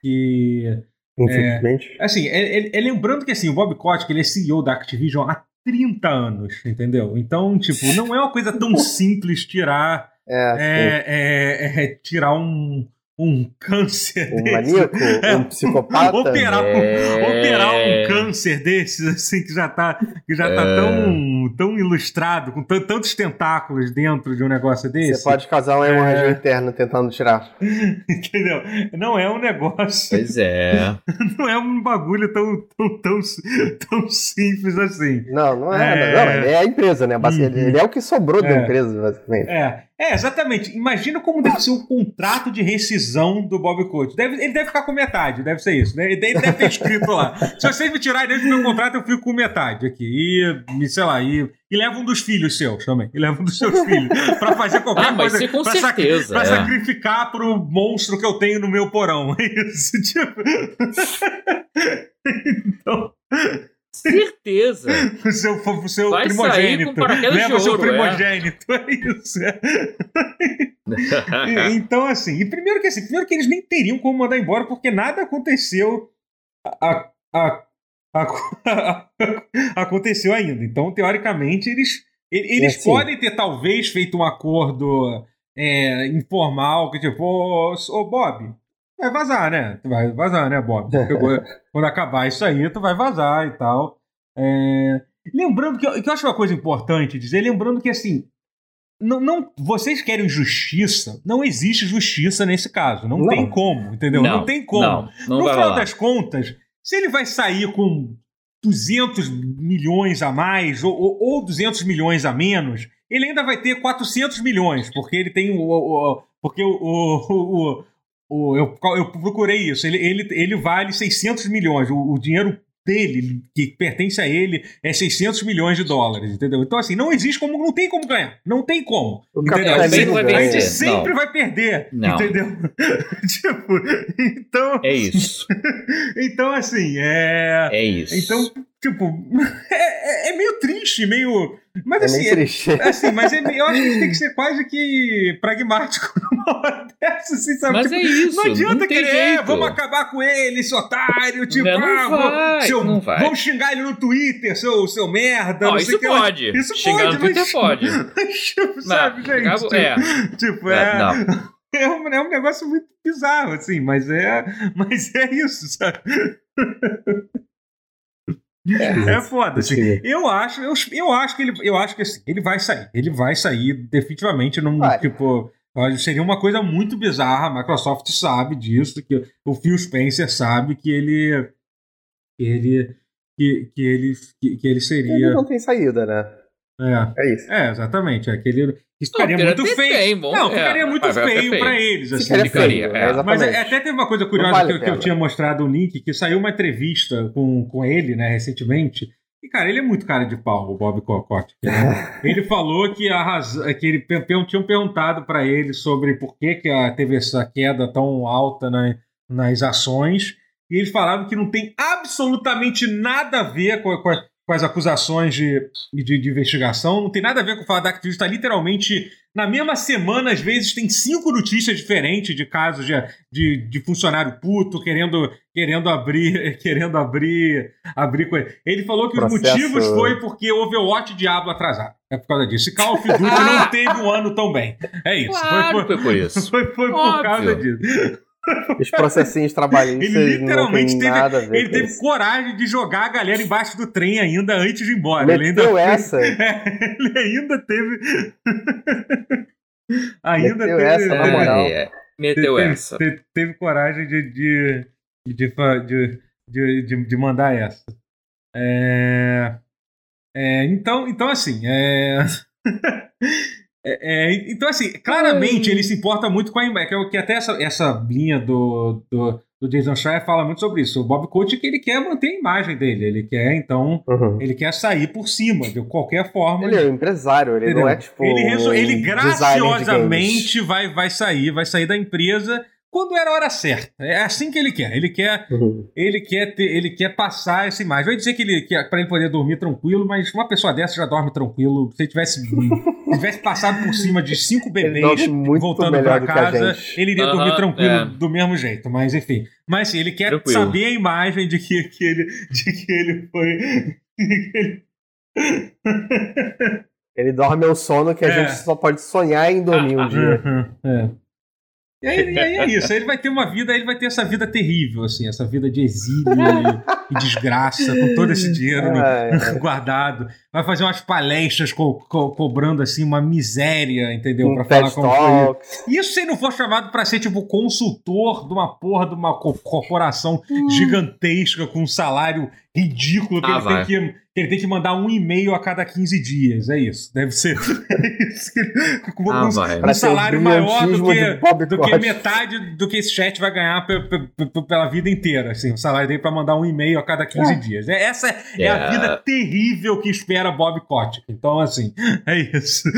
Que. Infelizmente. É, assim, é, é, é, lembrando que assim, o Bob Kotick ele é CEO da Activision há 30 anos, entendeu? Então, tipo, não é uma coisa tão simples tirar. É, é, é, tirar um, um câncer um desse. maníaco, é, um psicopata. Operar, é... um, operar um câncer desses, assim, que já tá, que já tá é... tão, tão ilustrado, com tantos tentáculos dentro de um negócio desse. Você pode causar uma hemorragia é... interna tentando tirar. Entendeu? Não é um negócio. Pois é. Não é um bagulho tão, tão, tão, tão simples assim. Não, não é. Não, ele é a empresa, né? Uhum. Ele é o que sobrou da é. empresa, basicamente. É. É, exatamente. Imagina como deve ser o contrato de rescisão do Bob Coach. Deve, ele deve ficar com metade, deve ser isso, né? Ele deve ter escrito lá. Se vocês me tirarem do meu contrato, eu fico com metade aqui. E, sei lá, e, e leva um dos filhos seus também. E leva um dos seus filhos. pra fazer qualquer ah, coisa. Com pra, certeza, pra é. sacrificar pro monstro que eu tenho no meu porão. É isso, tipo. então. Certeza. o seu, o seu Vai primogênito. Leva o seu é. primogênito. É, é isso. então, assim, e primeiro que assim, primeiro que eles nem teriam como mandar embora, porque nada aconteceu. A, a, a, aconteceu ainda. Então, teoricamente, eles, eles é, podem ter talvez feito um acordo é, informal, que tipo, ô, ô Bob, vai vazar, né? Tu vai vazar, né, Bob? Quando acabar isso aí, tu vai vazar e tal. É... Lembrando que eu, que eu acho uma coisa importante dizer, lembrando que assim, não, não, vocês querem justiça, não existe justiça nesse caso. Não, não. tem como, entendeu? Não, não tem como. Não, no final das contas, se ele vai sair com 200 milhões a mais ou, ou, 200 milhões a menos, ele ainda vai ter 400 milhões, porque ele tem o. o porque o, o, o, eu, eu procurei isso. Ele, ele, ele vale 600 milhões. O, o dinheiro dele, que pertence a ele, é 600 milhões de dólares, entendeu? Então, assim, não existe como, não tem como ganhar. Não tem como. O? Sempre vai a gente sempre não. vai perder, não. entendeu? tipo, então... É isso. então, assim, é... É isso. Então, tipo, é, é, é meio triste, meio mas é assim, é, assim, mas é, eu acho que a gente tem que ser quase que pragmático numa hora dessa, assim, sabe? Mas tipo, é isso. Não adianta não querer, vamos acabar com ele, esse otário, tipo, não, não ah, vai, seu, não vai. vamos xingar ele no Twitter, seu, seu merda. Oh, isso pode. Isso xingar pode, no Twitter mas, pode. tipo, sabe, gente? Acabo, tipo, é. Tipo, é. Não. É um, é um negócio muito bizarro, assim, mas é, mas é isso, sabe? É, é foda, assim. Eu acho, eu, eu acho que ele, eu acho que assim, ele vai sair. Ele vai sair definitivamente num, vai. tipo, seria uma coisa muito bizarra. A Microsoft sabe disso, que o Phil Spencer sabe que ele ele que, que ele que, que ele seria Ele não tem saída, né? É. É isso. É, exatamente. É que ele ficaria muito feio. Bom, não, ficaria é, muito feio, feio para eles. Assim. Ficaria feio, é. Mas até teve uma coisa curiosa vale que, que, eu tinha mostrado o link, que saiu uma entrevista com, com ele, né, recentemente. E, cara, ele é muito cara de pau, o Bob Cocotte. Né? ele falou que, a razão, que ele tinham perguntado para ele sobre por que, que a, teve essa queda tão alta na, nas ações. E eles falaram que não tem absolutamente nada a ver com, com, com as acusações de, de, de, investigação. Não tem nada a ver com o fato da Activision. Está literalmente na mesma semana, às vezes, tem cinco notícias diferentes de casos de, de, de, funcionário puto querendo, querendo abrir, querendo abrir, abrir coisa. Ele falou que Processo... os motivos foi porque Overwatch e Diablo atrasaram. É por causa disso. E Call of Duty não teve um ano tão bem. É isso. Claro foi, por, foi por isso. Foi, foi por causa disso. Os processinhos trabalhistas ele literalmente não teve, nada a ver Ele teve isso. coragem de jogar a galera embaixo do trem ainda antes de ir embora. Meteu ele ainda essa? É, ele ainda teve. ainda Meteu teve. essa, na moral. É, meteu teve, essa. Teve, teve, coragem de, de, de, de, de, de mandar essa. É, é, então, então, assim. É... É, é, então, assim, claramente ele se importa muito com a imagem, que, é que até essa, essa linha do, do, do Jason Schreier fala muito sobre isso. O Bob Coach que ele quer manter a imagem dele, ele quer, então, uhum. ele quer sair por cima, de qualquer forma. Ele é um empresário, ele entendeu? não é tipo. Ele, ele graciosamente vai, vai sair, vai sair da empresa quando era a hora certa. É assim que ele quer. Ele quer, uhum. ele quer ter, ele quer passar essa imagem. Vai dizer que ele que para ele poder dormir tranquilo, mas uma pessoa dessa já dorme tranquilo. Se ele tivesse, tivesse passado por cima de cinco bebês voltando para casa, ele iria dormir tranquilo é. do mesmo jeito. Mas enfim, mas assim, ele quer tranquilo. saber a imagem de que, que ele, de que ele foi. ele dorme ao sono que a é. gente só pode sonhar em dormir um dia. É. E aí, e aí, é isso, aí ele vai ter uma vida, ele vai ter essa vida terrível, assim, essa vida de exílio e, e desgraça, com todo esse dinheiro guardado. Vai fazer umas palestras co co cobrando, assim, uma miséria, entendeu? Um pra falar como foi. Isso se ele não for chamado para ser, tipo, consultor de uma porra de uma co corporação hum. gigantesca com um salário ridículo que ah, ele vai. tem que ele tem que mandar um e-mail a cada 15 dias. É isso. Deve ser. Com ah, um, um salário maior do que, do que metade do que esse chat vai ganhar pela vida inteira. Assim, o salário dele para mandar um e-mail a cada 15 é. dias. É, essa é yeah. a vida terrível que espera Bob Kotick. Então, assim, é isso.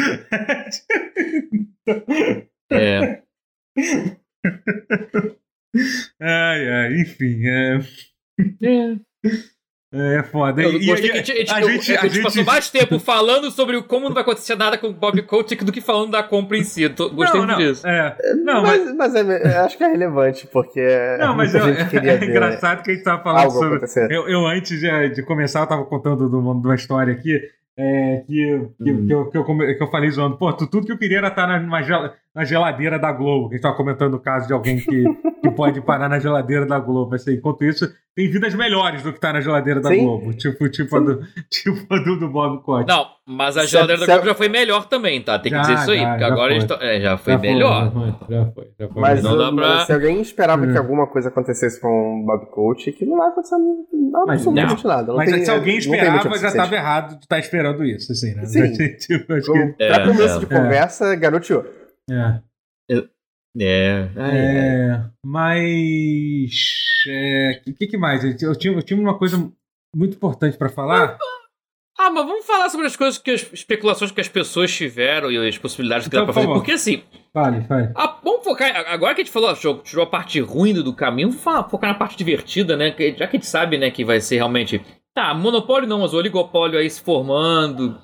é. ai, ai, enfim. É. é. É foda. Eu gostei e, que a gente, a, gente, a, a gente passou mais tempo falando sobre como não vai acontecer nada com o Bob Kotick do que falando da compra em si. Tô, gostei não, não, disso. É. Não, mas, mas, mas é, acho que é relevante, porque. Não, mas eu, é, engraçado que a gente tava falando sobre. Eu, eu, antes de, de, começar, eu tava contando de uma história aqui. É, que, que, uhum. que, eu, que, eu, que, eu, falei zoando, pô, tudo que eu queria era estar na, na geladeira da Globo, que a gente tava comentando o caso de alguém que, que pode parar na geladeira da Globo. Assim, enquanto isso, tem vidas melhores do que tá na geladeira da Sim. Globo. Tipo, tipo, a do, tipo a do, do Bob Cott. Não, mas a geladeira da Globo já foi melhor também, tá? Tem que já, dizer isso aí, já, porque já agora foi. é, já foi já melhor. Foi, já foi, já foi. Mas, não dá pra... se alguém esperava hum. que alguma coisa acontecesse com o Bob Coach, que não vai acontecer absolutamente nada. Não mas tem, se alguém esperava, já estava errado de estar tá esperando isso, assim, né? Sim. tipo, acho que... Pra é, começo é, de conversa, garoteou. É. É, é, é, mas o é, que, que, mais? Eu tinha, eu tinha uma coisa muito importante para falar. Ah, mas vamos falar sobre as coisas que as especulações que as pessoas tiveram e as possibilidades que então, dá pra fazer. Porque assim. Fale, fale. Ah, vamos focar. Agora que a gente falou, tirou a parte ruim do caminho, vamos falar, focar na parte divertida, né? Já que a gente sabe, né, que vai ser realmente. Tá, monopólio não, mas o oligopólio aí se formando,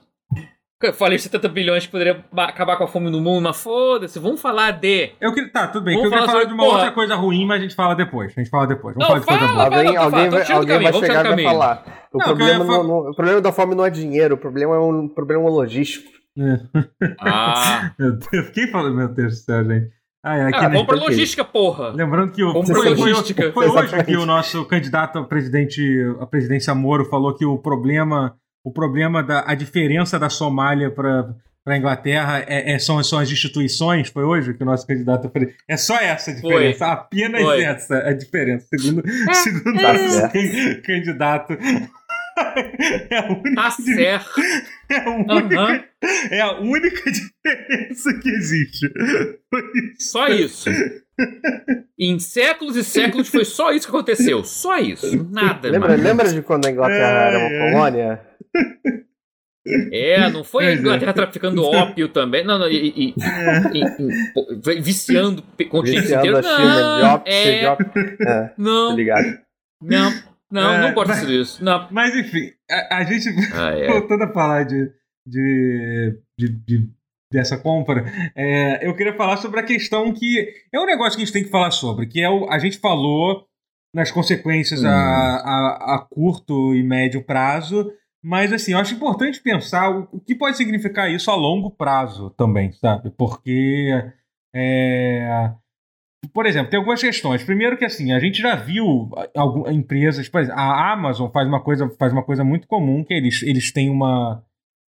eu falei 70 bilhões que poderia acabar com a fome no mundo, mas foda-se, vamos falar de. Eu que, tá, tudo bem. Vamos eu queria falar, de uma porra. outra coisa ruim, mas a gente fala depois. A gente fala depois. Vamos não, falar de fala, coisa boa. Alguém, alguém, vai, alguém vai chegar e vai falar. O, não, problema não, não, o problema da fome não é dinheiro, o problema é um problema logístico. É. Ah. meu Deus, quem fala, meu Deus do céu, gente? Ah, é, ah, compra logística, porra. Lembrando que o compra foi, logística. foi, foi hoje que o nosso candidato a presidente, a presidência Moro falou que o problema, o problema da a diferença da Somália para para a Inglaterra é, é, são, são as instituições, foi hoje que o nosso candidato é só essa a diferença, foi. apenas foi. essa a diferença, segundo, é, segundo é. nosso candidato. É a única tá certo. É a, única, uhum. é a única diferença que existe. Só isso. Em séculos e séculos foi só isso que aconteceu. Só isso. Nada. Lembra, lembra de quando a Inglaterra é, era uma colônia? É, não foi a Inglaterra traficando ópio também. Não, não, e, e, e, e viciando continentes inteiros. Não, é, é, não, ligado. não, não, é, não pode mas, ser isso. Não. Mas enfim, a, a gente ah, é. voltando a falar de, de, de, de dessa compra, é, eu queria falar sobre a questão que é um negócio que a gente tem que falar sobre, que é o a gente falou nas consequências hum. a, a, a curto e médio prazo mas, assim, eu acho importante pensar o, o que pode significar isso a longo prazo também, sabe? Porque, é, por exemplo, tem algumas questões. Primeiro que, assim, a gente já viu algumas empresas, por exemplo, a Amazon faz uma coisa, faz uma coisa muito comum, que eles, eles têm uma...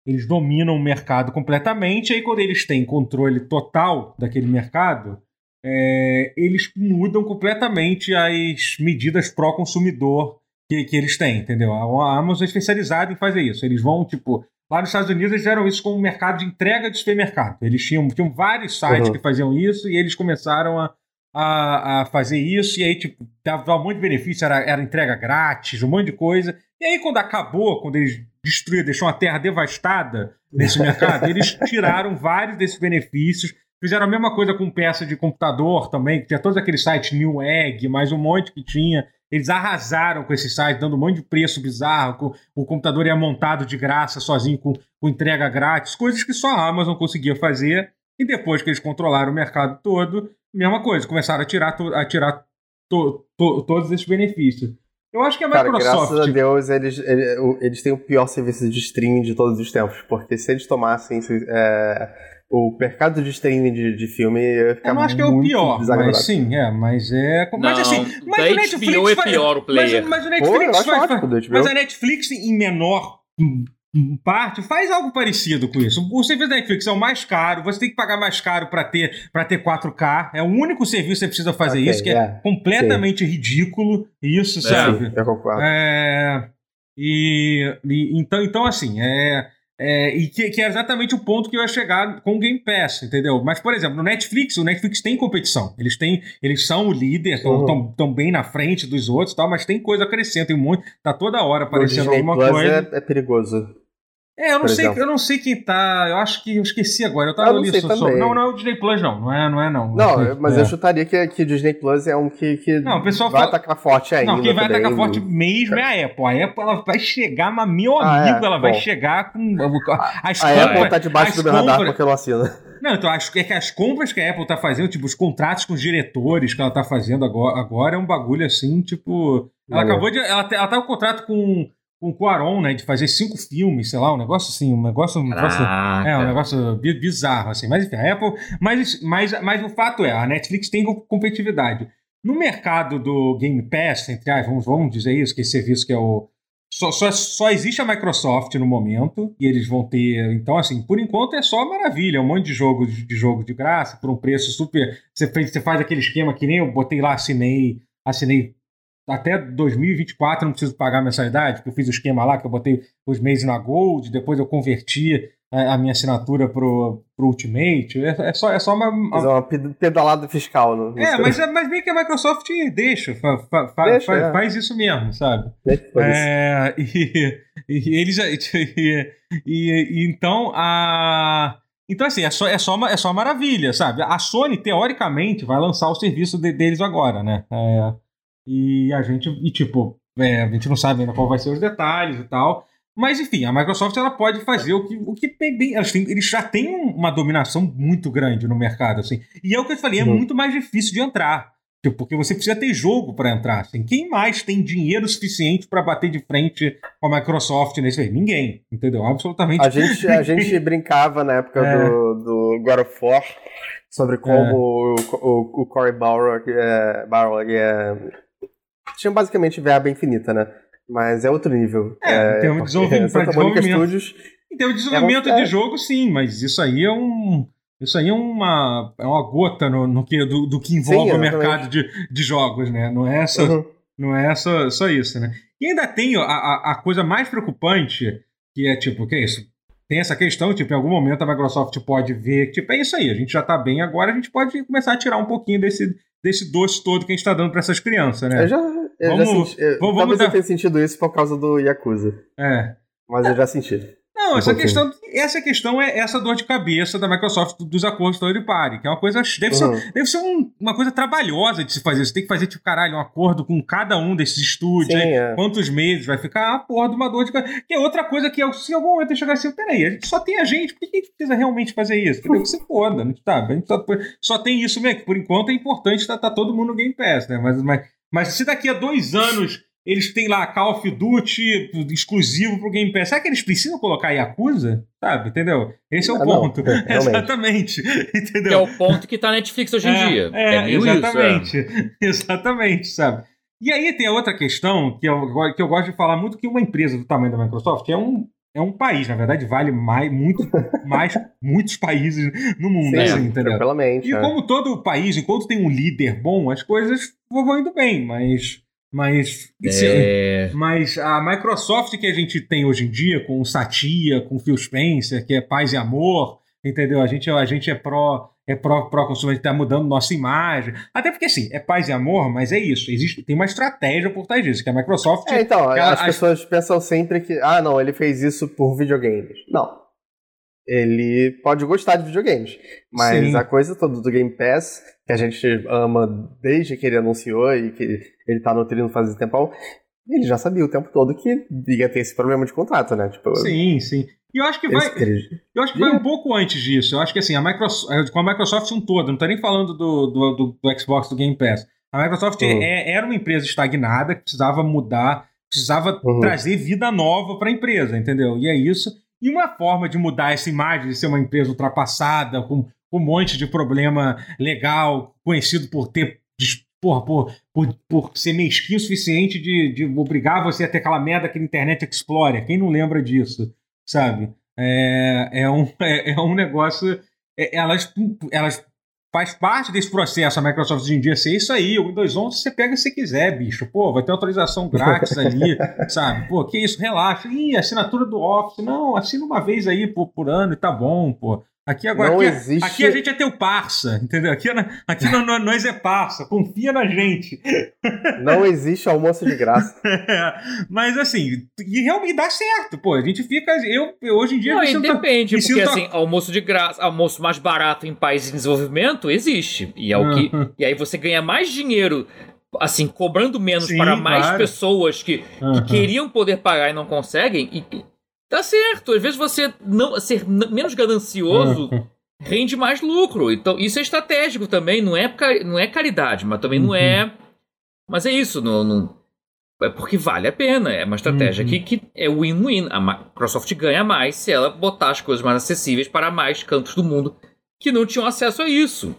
Eles dominam o mercado completamente, e aí quando eles têm controle total daquele mercado, é, eles mudam completamente as medidas pró-consumidor que, que eles têm, entendeu? A Amazon é especializada em fazer isso. Eles vão, tipo, lá nos Estados Unidos eles fizeram isso com o mercado de entrega de supermercado. Eles tinham, tinham vários sites uhum. que faziam isso e eles começaram a, a, a, fazer isso, e aí, tipo, dava um monte de benefício, era, era entrega grátis, um monte de coisa. E aí, quando acabou, quando eles destruíram, deixou a terra devastada nesse mercado, eles tiraram vários desses benefícios. Fizeram a mesma coisa com peça de computador também, que tinha todos aqueles sites New Egg, mais um monte que tinha. Eles arrasaram com esse site, dando um monte de preço bizarro. O computador ia montado de graça, sozinho, com, com entrega grátis, coisas que só a Amazon conseguia fazer. E depois que eles controlaram o mercado todo, mesma coisa, começaram a tirar, to, a tirar to, to, todos esses benefícios. Eu acho que a Microsoft. Cara, graças a Deus, eles, eles, eles têm o pior serviço de streaming de todos os tempos. Porque se eles tomassem. É o mercado de streaming de, de filme ia ficar Eu não acho que é o pior, mas sim, é, mas é. Não, mas assim, mas o Netflix HBO é pior o player. Mas, mas o Netflix Pô, faz, faz, mas a Netflix em menor parte faz algo parecido com isso. O serviço da Netflix é o mais caro, você tem que pagar mais caro para ter para ter 4K. É o único serviço que você precisa fazer okay, isso, que é, é completamente sim. ridículo. Isso, é, sabe? Eu concordo. É, e, e, então, então assim, é é, e que, que, é exatamente o ponto que eu ia chegar com o Game Pass, entendeu? Mas, por exemplo, no Netflix, o Netflix tem competição. Eles têm, eles são o líder, estão uhum. bem na frente dos outros tal, mas tem coisa crescendo, tem muito. Tá toda hora aparecendo alguma coisa. É, é perigoso. É, eu não, sei, eu não sei quem tá. Eu acho que eu esqueci agora. Eu tava eu não, sobre... não, não é o Disney Plus, não. Não é, não é, não. Não, mas é. eu chutaria que, que o Disney Plus é um que, que não, o pessoal vai fala... atacar forte ainda. Não, quem vai atacar forte mesmo é a Apple. A Apple ela vai chegar, mas meu ah, amigo, é? ela Bom. vai chegar com. As a compras, Apple tá debaixo do meu compras... radar porque ela assina. Não, então acho que é que as compras que a Apple tá fazendo, tipo, os contratos com os diretores que ela tá fazendo agora, agora é um bagulho assim, tipo. Ela acabou de. Ela, ela tá com um contrato com com o Quaron, né, de fazer cinco filmes, sei lá, um negócio assim, um negócio, um negócio é, um negócio bizarro, assim. Mas enfim, a Apple, mas, mas, mas o fato é, a Netflix tem competitividade. No mercado do Game Pass, entre as, vamos, vamos dizer isso, que esse serviço que é o só, só, só existe a Microsoft no momento e eles vão ter. Então, assim, por enquanto é só maravilha. Um monte de jogo de, de jogo de graça por um preço super. Você, você faz aquele esquema que nem eu botei lá, assinei, assinei até 2024 não preciso pagar mensalidade, porque eu fiz o esquema lá que eu botei os meses na Gold, depois eu converti a, é, a minha assinatura pro, pro Ultimate. É, é, só, é só uma. Fazer uma pedalada fiscal. No, é, mas, é, mas meio que a Microsoft deixa, fa, fa, fa, deixa faz, é. faz, isso mesmo, sabe? É, e, e eles. E, e, e, então a. Então, assim, é só, é, só uma, é só uma maravilha, sabe? A Sony, teoricamente, vai lançar o serviço de, deles agora, né? É, e a gente, e tipo, é, a gente não sabe ainda qual vai ser os detalhes e tal. Mas enfim, a Microsoft ela pode fazer o que, o que bem, eles, têm, eles já têm uma dominação muito grande no mercado, assim. E é o que eu falei, é muito mais difícil de entrar. Tipo, porque você precisa ter jogo para entrar. Assim. Quem mais tem dinheiro suficiente para bater de frente com a Microsoft nesse aí? Ninguém, entendeu? Absolutamente. A gente, a gente brincava na época é. do, do God of War sobre como é. o, o, o Cory Barlog é, é. Tinha basicamente verba infinita, né? Mas é outro nível. É, é tem um desenvolvimento, Santa Monica Studios. Tem um desenvolvimento é, de jogo, sim, mas isso aí é um. Isso aí é uma, é uma gota no, no que, do, do que envolve sim, o mercado de, de jogos, né? Não é, só, uhum. não é só, só isso, né? E ainda tem a, a, a coisa mais preocupante, que é tipo, que é isso? tem essa questão, tipo, em algum momento a Microsoft pode ver, tipo, é isso aí, a gente já tá bem agora, a gente pode começar a tirar um pouquinho desse, desse doce todo que a gente tá dando para essas crianças, né? Eu já, eu vamos, já senti, eu, vamos, talvez dar... eu tenha sentido isso por causa do Yakuza. É. Mas eu já senti. Não, um essa questão, essa questão é essa dor de cabeça da Microsoft dos acordos third party, que é uma coisa. Deve uhum. ser, deve ser um, uma coisa trabalhosa de se fazer. Você tem que fazer, tipo, caralho, um acordo com cada um desses estúdios. Sim, é. Quantos meses vai ficar? Ah, porra, de uma dor de cabeça. Que é outra coisa que, se em algum momento eu chegar assim, peraí, a gente só tem a gente, por que a gente precisa realmente fazer isso? Porque você foda, né? Tá, a gente só, só tem isso mesmo, que por enquanto é importante estar tá, tá todo mundo no Game Pass, né? Mas, mas, mas se daqui a dois anos eles têm lá Call of Duty exclusivo pro Game Pass. Será que eles precisam colocar Yakuza? Sabe, entendeu? Esse é o ah, ponto. Não, exatamente. Entendeu? Que é o ponto que tá na Netflix hoje em é, dia. É, é exatamente. Isso, é. Exatamente, sabe? E aí tem a outra questão que eu, que eu gosto de falar muito, que uma empresa do tamanho da Microsoft é um, é um país, na verdade, vale mais, muito mais muitos países no mundo, Sim, assim, entendeu? E é. como todo país, enquanto tem um líder bom, as coisas vão indo bem, mas mas, é... mas a Microsoft que a gente tem hoje em dia, com o Satya, com o Phil Spencer, que é paz e amor, entendeu? A gente, a gente é pró é pró, pró consumo, a gente tá mudando nossa imagem. Até porque, assim, é paz e amor, mas é isso. Existe, tem uma estratégia por trás disso, que a Microsoft... É, então, ela, as, as pessoas pensam sempre que, ah, não, ele fez isso por videogames. Não. Ele pode gostar de videogames, mas Sim. a coisa toda do Game Pass que a gente ama desde que ele anunciou e que ele tá nutrindo faz tempo, ele já sabia o tempo todo que ia ter esse problema de contrato, né? Tipo, sim, sim. E eu acho que vai. Eu acho que vai um pouco antes disso. Eu acho que assim, a Microsoft, com a Microsoft um todo, não tô nem falando do, do, do, do Xbox do Game Pass. A Microsoft uhum. é, era uma empresa estagnada que precisava mudar, precisava uhum. trazer vida nova para a empresa, entendeu? E é isso. E uma forma de mudar essa imagem de ser uma empresa ultrapassada, com um monte de problema legal, conhecido por ter. Porra, por, por, por ser mesquinho o suficiente de, de obrigar você a ter aquela merda que Internet Explorer. Quem não lembra disso, sabe? É, é, um, é, é um negócio. É, elas, elas faz parte desse processo a Microsoft hoje em dia ser isso aí. O Windows 11 você pega se quiser, bicho. Pô, vai ter autorização grátis ali, sabe? Pô, que isso, relaxa. Ih, assinatura do Office. Não, assina uma vez aí por, por ano e tá bom, pô. Aqui agora, aqui, existe... aqui, a gente é teu parça, entendeu? Aqui, é aqui não, nós é parça, confia na gente. Não existe almoço de graça. É, mas assim, e realmente dá certo, pô. A gente fica. Eu, eu hoje em dia. Não, e depende, porque sinto... assim, almoço de graça, almoço mais barato em países em desenvolvimento existe. E é o que. Uhum. E aí você ganha mais dinheiro assim, cobrando menos Sim, para mais claro. pessoas que, uhum. que, queriam poder pagar e não conseguem, e Tá certo. Às vezes você não ser menos ganancioso uhum. rende mais lucro. Então, isso é estratégico também. Não é, não é caridade, mas também não é. Uhum. Mas é isso. Não, não, é porque vale a pena. É uma estratégia uhum. que, que é win-win. A Microsoft ganha mais se ela botar as coisas mais acessíveis para mais cantos do mundo que não tinham acesso a isso.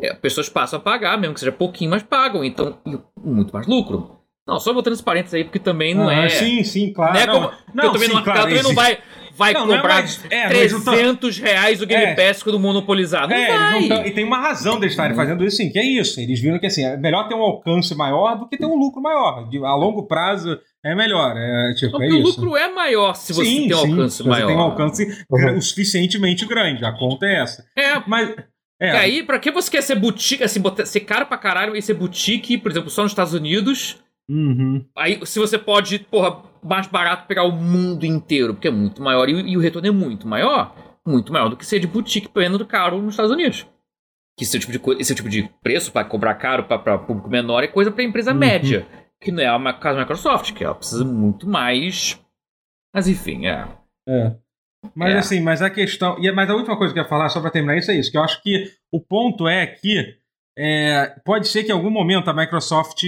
É, pessoas passam a pagar, mesmo que seja pouquinho, mas pagam. Então, muito mais lucro. Não, só botando esse parênteses aí, porque também não ah, é. Sim, sim, claro. Né, não, como, não, também, sim, não, claro, também não vai, vai não, cobrar não é, é, 300 reais o Game é, Pass quando monopolizar. Não é, vai. Não, e tem uma razão deles estarem fazendo isso, sim, que é isso. Eles viram que assim, é melhor ter um alcance maior do que ter um lucro maior. De, a longo prazo é melhor. É, tipo, é o lucro é maior se você sim, tem um alcance sim, maior. Você tem um alcance uhum. o suficientemente grande. A conta é essa. É. Mas. É. E aí, pra que você quer ser boutique, assim, ser caro pra caralho e ser boutique, por exemplo, só nos Estados Unidos? Uhum. Aí, se você pode, porra, mais barato pegar o mundo inteiro, porque é muito maior e, e o retorno é muito maior, muito maior do que ser de boutique do caro nos Estados Unidos. Que esse tipo de, esse tipo de preço para cobrar caro para público menor é coisa para empresa uhum. média, que não é a casa Microsoft, que ela precisa muito mais. Mas enfim, é. É. Mas é. assim, mas a questão. E, mas a última coisa que eu ia falar, só para terminar isso, é isso. Que eu acho que o ponto é que é, pode ser que em algum momento a Microsoft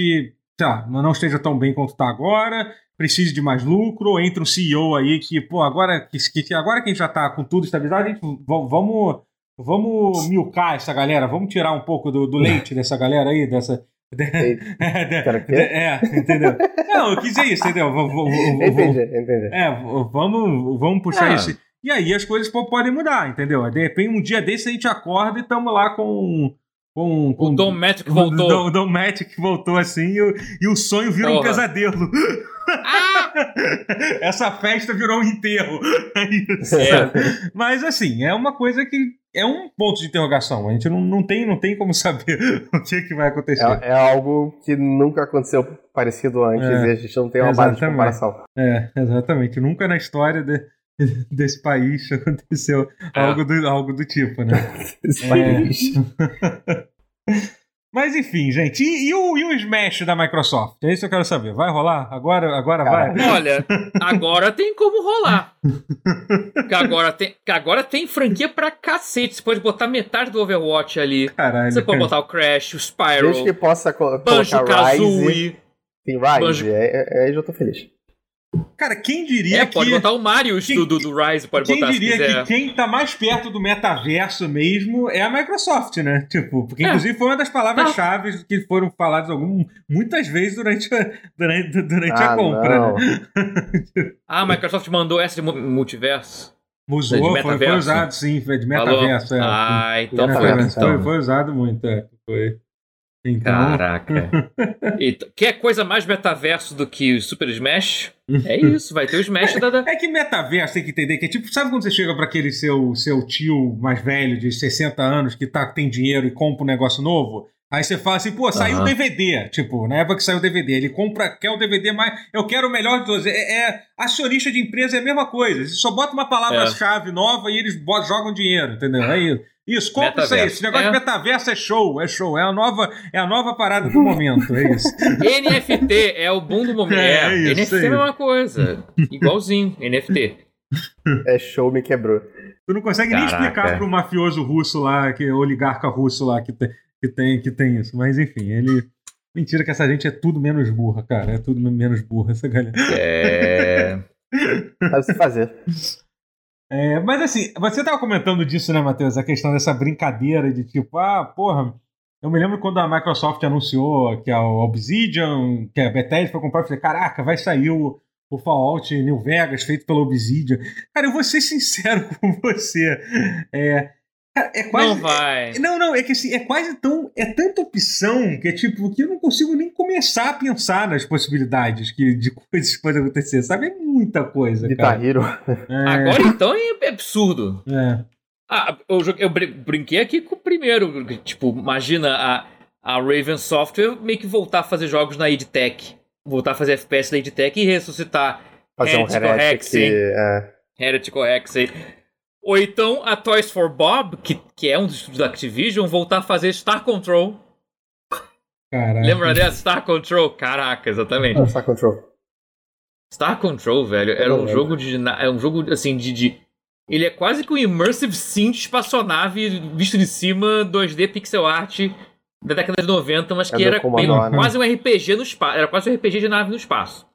tá, não esteja tão bem quanto está agora, precise de mais lucro, ou entra um CEO aí que, pô, agora que, que agora que a gente já está com tudo estabilizado, a gente, vamos, vamos milcar essa galera, vamos tirar um pouco do, do leite dessa galera aí, dessa. é, entendeu? Não, eu quis dizer isso, entendeu? Entendi, entendi. É, vamos, vamos puxar ah. isso. E aí as coisas podem mudar, entendeu? De repente, um dia desse a gente acorda e estamos lá com. Com, com, o Dom Matic voltou. O Dom, Matic voltou assim e, e o sonho virou Porra. um pesadelo. Ah! Essa festa virou um enterro. É. Mas assim, é uma coisa que é um ponto de interrogação. A gente não, não, tem, não tem como saber o que, que vai acontecer. É, é algo que nunca aconteceu parecido antes é, e a gente não tem uma base de comparação. É, exatamente. Nunca na história de, desse país aconteceu é. algo, do, algo do tipo, né? Esse país. Mas enfim, gente, e, e, o, e, o, Smash da Microsoft? É isso que eu quero saber. Vai rolar? Agora, agora vai? Olha, agora tem como rolar. que agora tem, que agora tem franquia pra cacete. Você pode botar metade do Overwatch ali. Caralho. Você pode botar o Crash, o Spyro. Desde que possa co Banjo Kazooie. Tem Rise, Banjo... é, é, aí eu tô feliz. Cara, quem diria é, que. Pode botar o Mario quem, do, do, do, Rise, pode quem botar Quem diria que quem tá mais perto do metaverso mesmo é a Microsoft, né? Tipo, porque é. inclusive foi uma das palavras-chave ah. que foram faladas algum, muitas vezes durante a, durante, durante ah, a compra, não. né? ah, a Microsoft mandou essa de multiverso? Usou, foi, foi, usado sim, foi de metaverso. É. Ah, então foi, foi, então. foi usado muito, é. Foi. Então... Caraca. então, quer coisa mais metaverso do que o Super Smash? É isso, vai ter o Smash é, da. É que metaverso tem que entender que é tipo, sabe quando você chega para aquele seu, seu tio mais velho, de 60 anos, que tá, tem dinheiro e compra um negócio novo? Aí você fala assim, pô, saiu o uhum. DVD. Tipo, na época que saiu o DVD, ele compra, quer o DVD mais. Eu quero o melhor de todos. É, é acionista de empresa é a mesma coisa. Você só bota uma palavra-chave é. nova e eles botam, jogam dinheiro, entendeu? É isso. Isso, compra isso aí. Esse negócio é. de metaverso é show, é show. É a nova, é a nova parada do momento, é isso. NFT é o boom do momento. É, é isso, NFT é a mesma coisa. Igualzinho, NFT. É show, me quebrou. Tu não consegue Caraca. nem explicar pro mafioso russo lá, que oligarca russo lá, que tem, que tem, que tem isso. Mas enfim, ele. Mentira que essa gente é tudo menos burra, cara. É tudo menos burra, essa galera. É. Sabe se fazer. É, mas assim, você estava comentando disso, né, Matheus? A questão dessa brincadeira de tipo, ah, porra. Eu me lembro quando a Microsoft anunciou que a Obsidian, que a Bethesda foi comprar, eu falei, caraca, vai sair o, o Fallout New Vegas feito pela Obsidian. Cara, eu vou ser sincero com você. É, Cara, é quase. Não vai. É, não, não, é que assim, é quase tão. É tanta opção que é tipo, que eu não consigo nem começar a pensar nas possibilidades que, de coisas que podem acontecer, sabe? É muita coisa. Guitar Hero. É. Agora então é absurdo. É. Ah, eu, eu brinquei aqui com o primeiro. Tipo, imagina a, a Raven Software meio que voltar a fazer jogos na EdTech. Voltar a fazer FPS na EdTech e ressuscitar. Fazer Heretical um Heretic. É. Heretical Hex. Ou então a Toys for Bob, que, que é um dos estúdios da Activision, voltar a fazer Star Control. Caraca. Lembra dessa? Star Control? Caraca, exatamente. Ah, Star Control. Star Control, velho, era um jogo de. É um jogo assim de, de. Ele é quase que um immersive sim de espaçonave visto de cima, 2D pixel art da década de 90, mas é que era bem, né? quase um RPG no espaço. Era quase um RPG de nave no espaço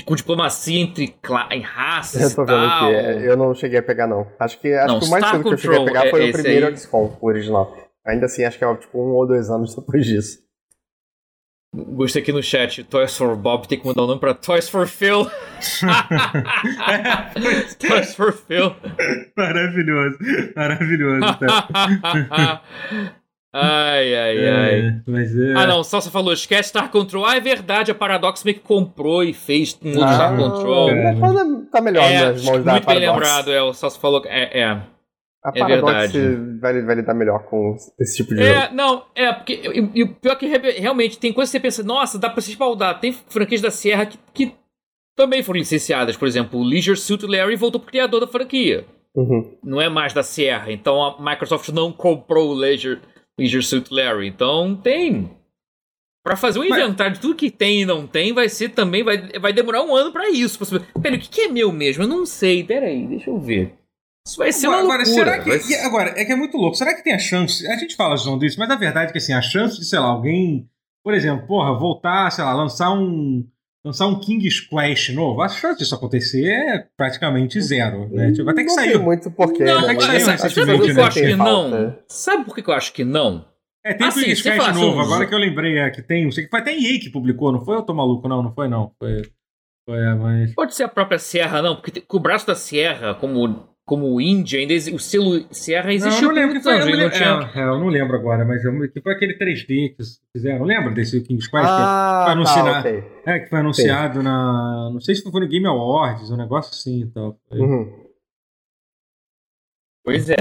com diplomacia entre em raças eu tô vendo tal. que é, eu não cheguei a pegar não. Acho que acho não, que o mais cedo que eu cheguei a pegar foi é o primeiro aí. XCOM, o original. Ainda assim, acho que é tipo um ou dois anos depois disso. Gostei aqui no chat, Toys for Bob tem que mudar o nome pra Toys for Phil. Toys for Phil. Maravilhoso, maravilhoso. Tá? Ai, ai, é, ai. Mas é... Ah, não, só você falou, esquece Star Control. Ah, é verdade, a Paradox meio que comprou e fez um ah, Star Control. É, tá melhor é, nas mãos da Muito bem lembrado, é, o Só falou. É, é. A é Paradox verdade. Vai, vai lidar melhor com esse tipo de é, jogo. Não, é, porque. E, e o pior é que realmente tem coisas que você pensa, nossa, dá pra se espaldar. Tem franquias da Sierra que, que também foram licenciadas. Por exemplo, o Leisure Suit Larry voltou pro criador da franquia. Uhum. Não é mais da Sierra. Então a Microsoft não comprou o Leisure Leisure Suit Larry. Então tem. Para fazer um inventário de tudo que tem e não tem, vai ser também. Vai, vai demorar um ano para isso. Peraí, o que, que é meu mesmo? Eu não sei. Peraí, deixa eu ver. Isso vai ser agora, uma loucura. Agora, será que, vai... agora, é que é muito louco. Será que tem a chance. A gente fala João disso, mas a verdade é que assim, a chance de, sei lá, alguém, por exemplo, porra, voltar, sei lá, lançar um, lançar um King's Quest novo, a chance disso acontecer é praticamente zero. Né? Tipo, até que não saiu. tem muito porquê. Não, né? saiu sabe, sabe recentemente, por que eu né? acho que não? Sabe por que eu acho que não? É, tem Assim, o King's Quest novo, uns- agora que eu lembrei é, que tem. Não sei que foi até EA que publicou, não foi? Eu tô maluco, não, não foi não. Foi. Foi, é, mas. Pode ser a própria Sierra, não, porque tem- com o braço da Sierra, como, como indie, ainda exi- o selo Sierra Não, eu existiu não lembro que foi. Eu não não tinha- é, é, eu não lembro agora, mas eu- que foi aquele 3D que eles fizeram. Lembra desse King's Quest? Ah, Foi anunciado- tá, ok. É, que foi anunciado na. Não sei se foi no Game Awards, um negócio assim e tal. Foi- Uhum. Pois é.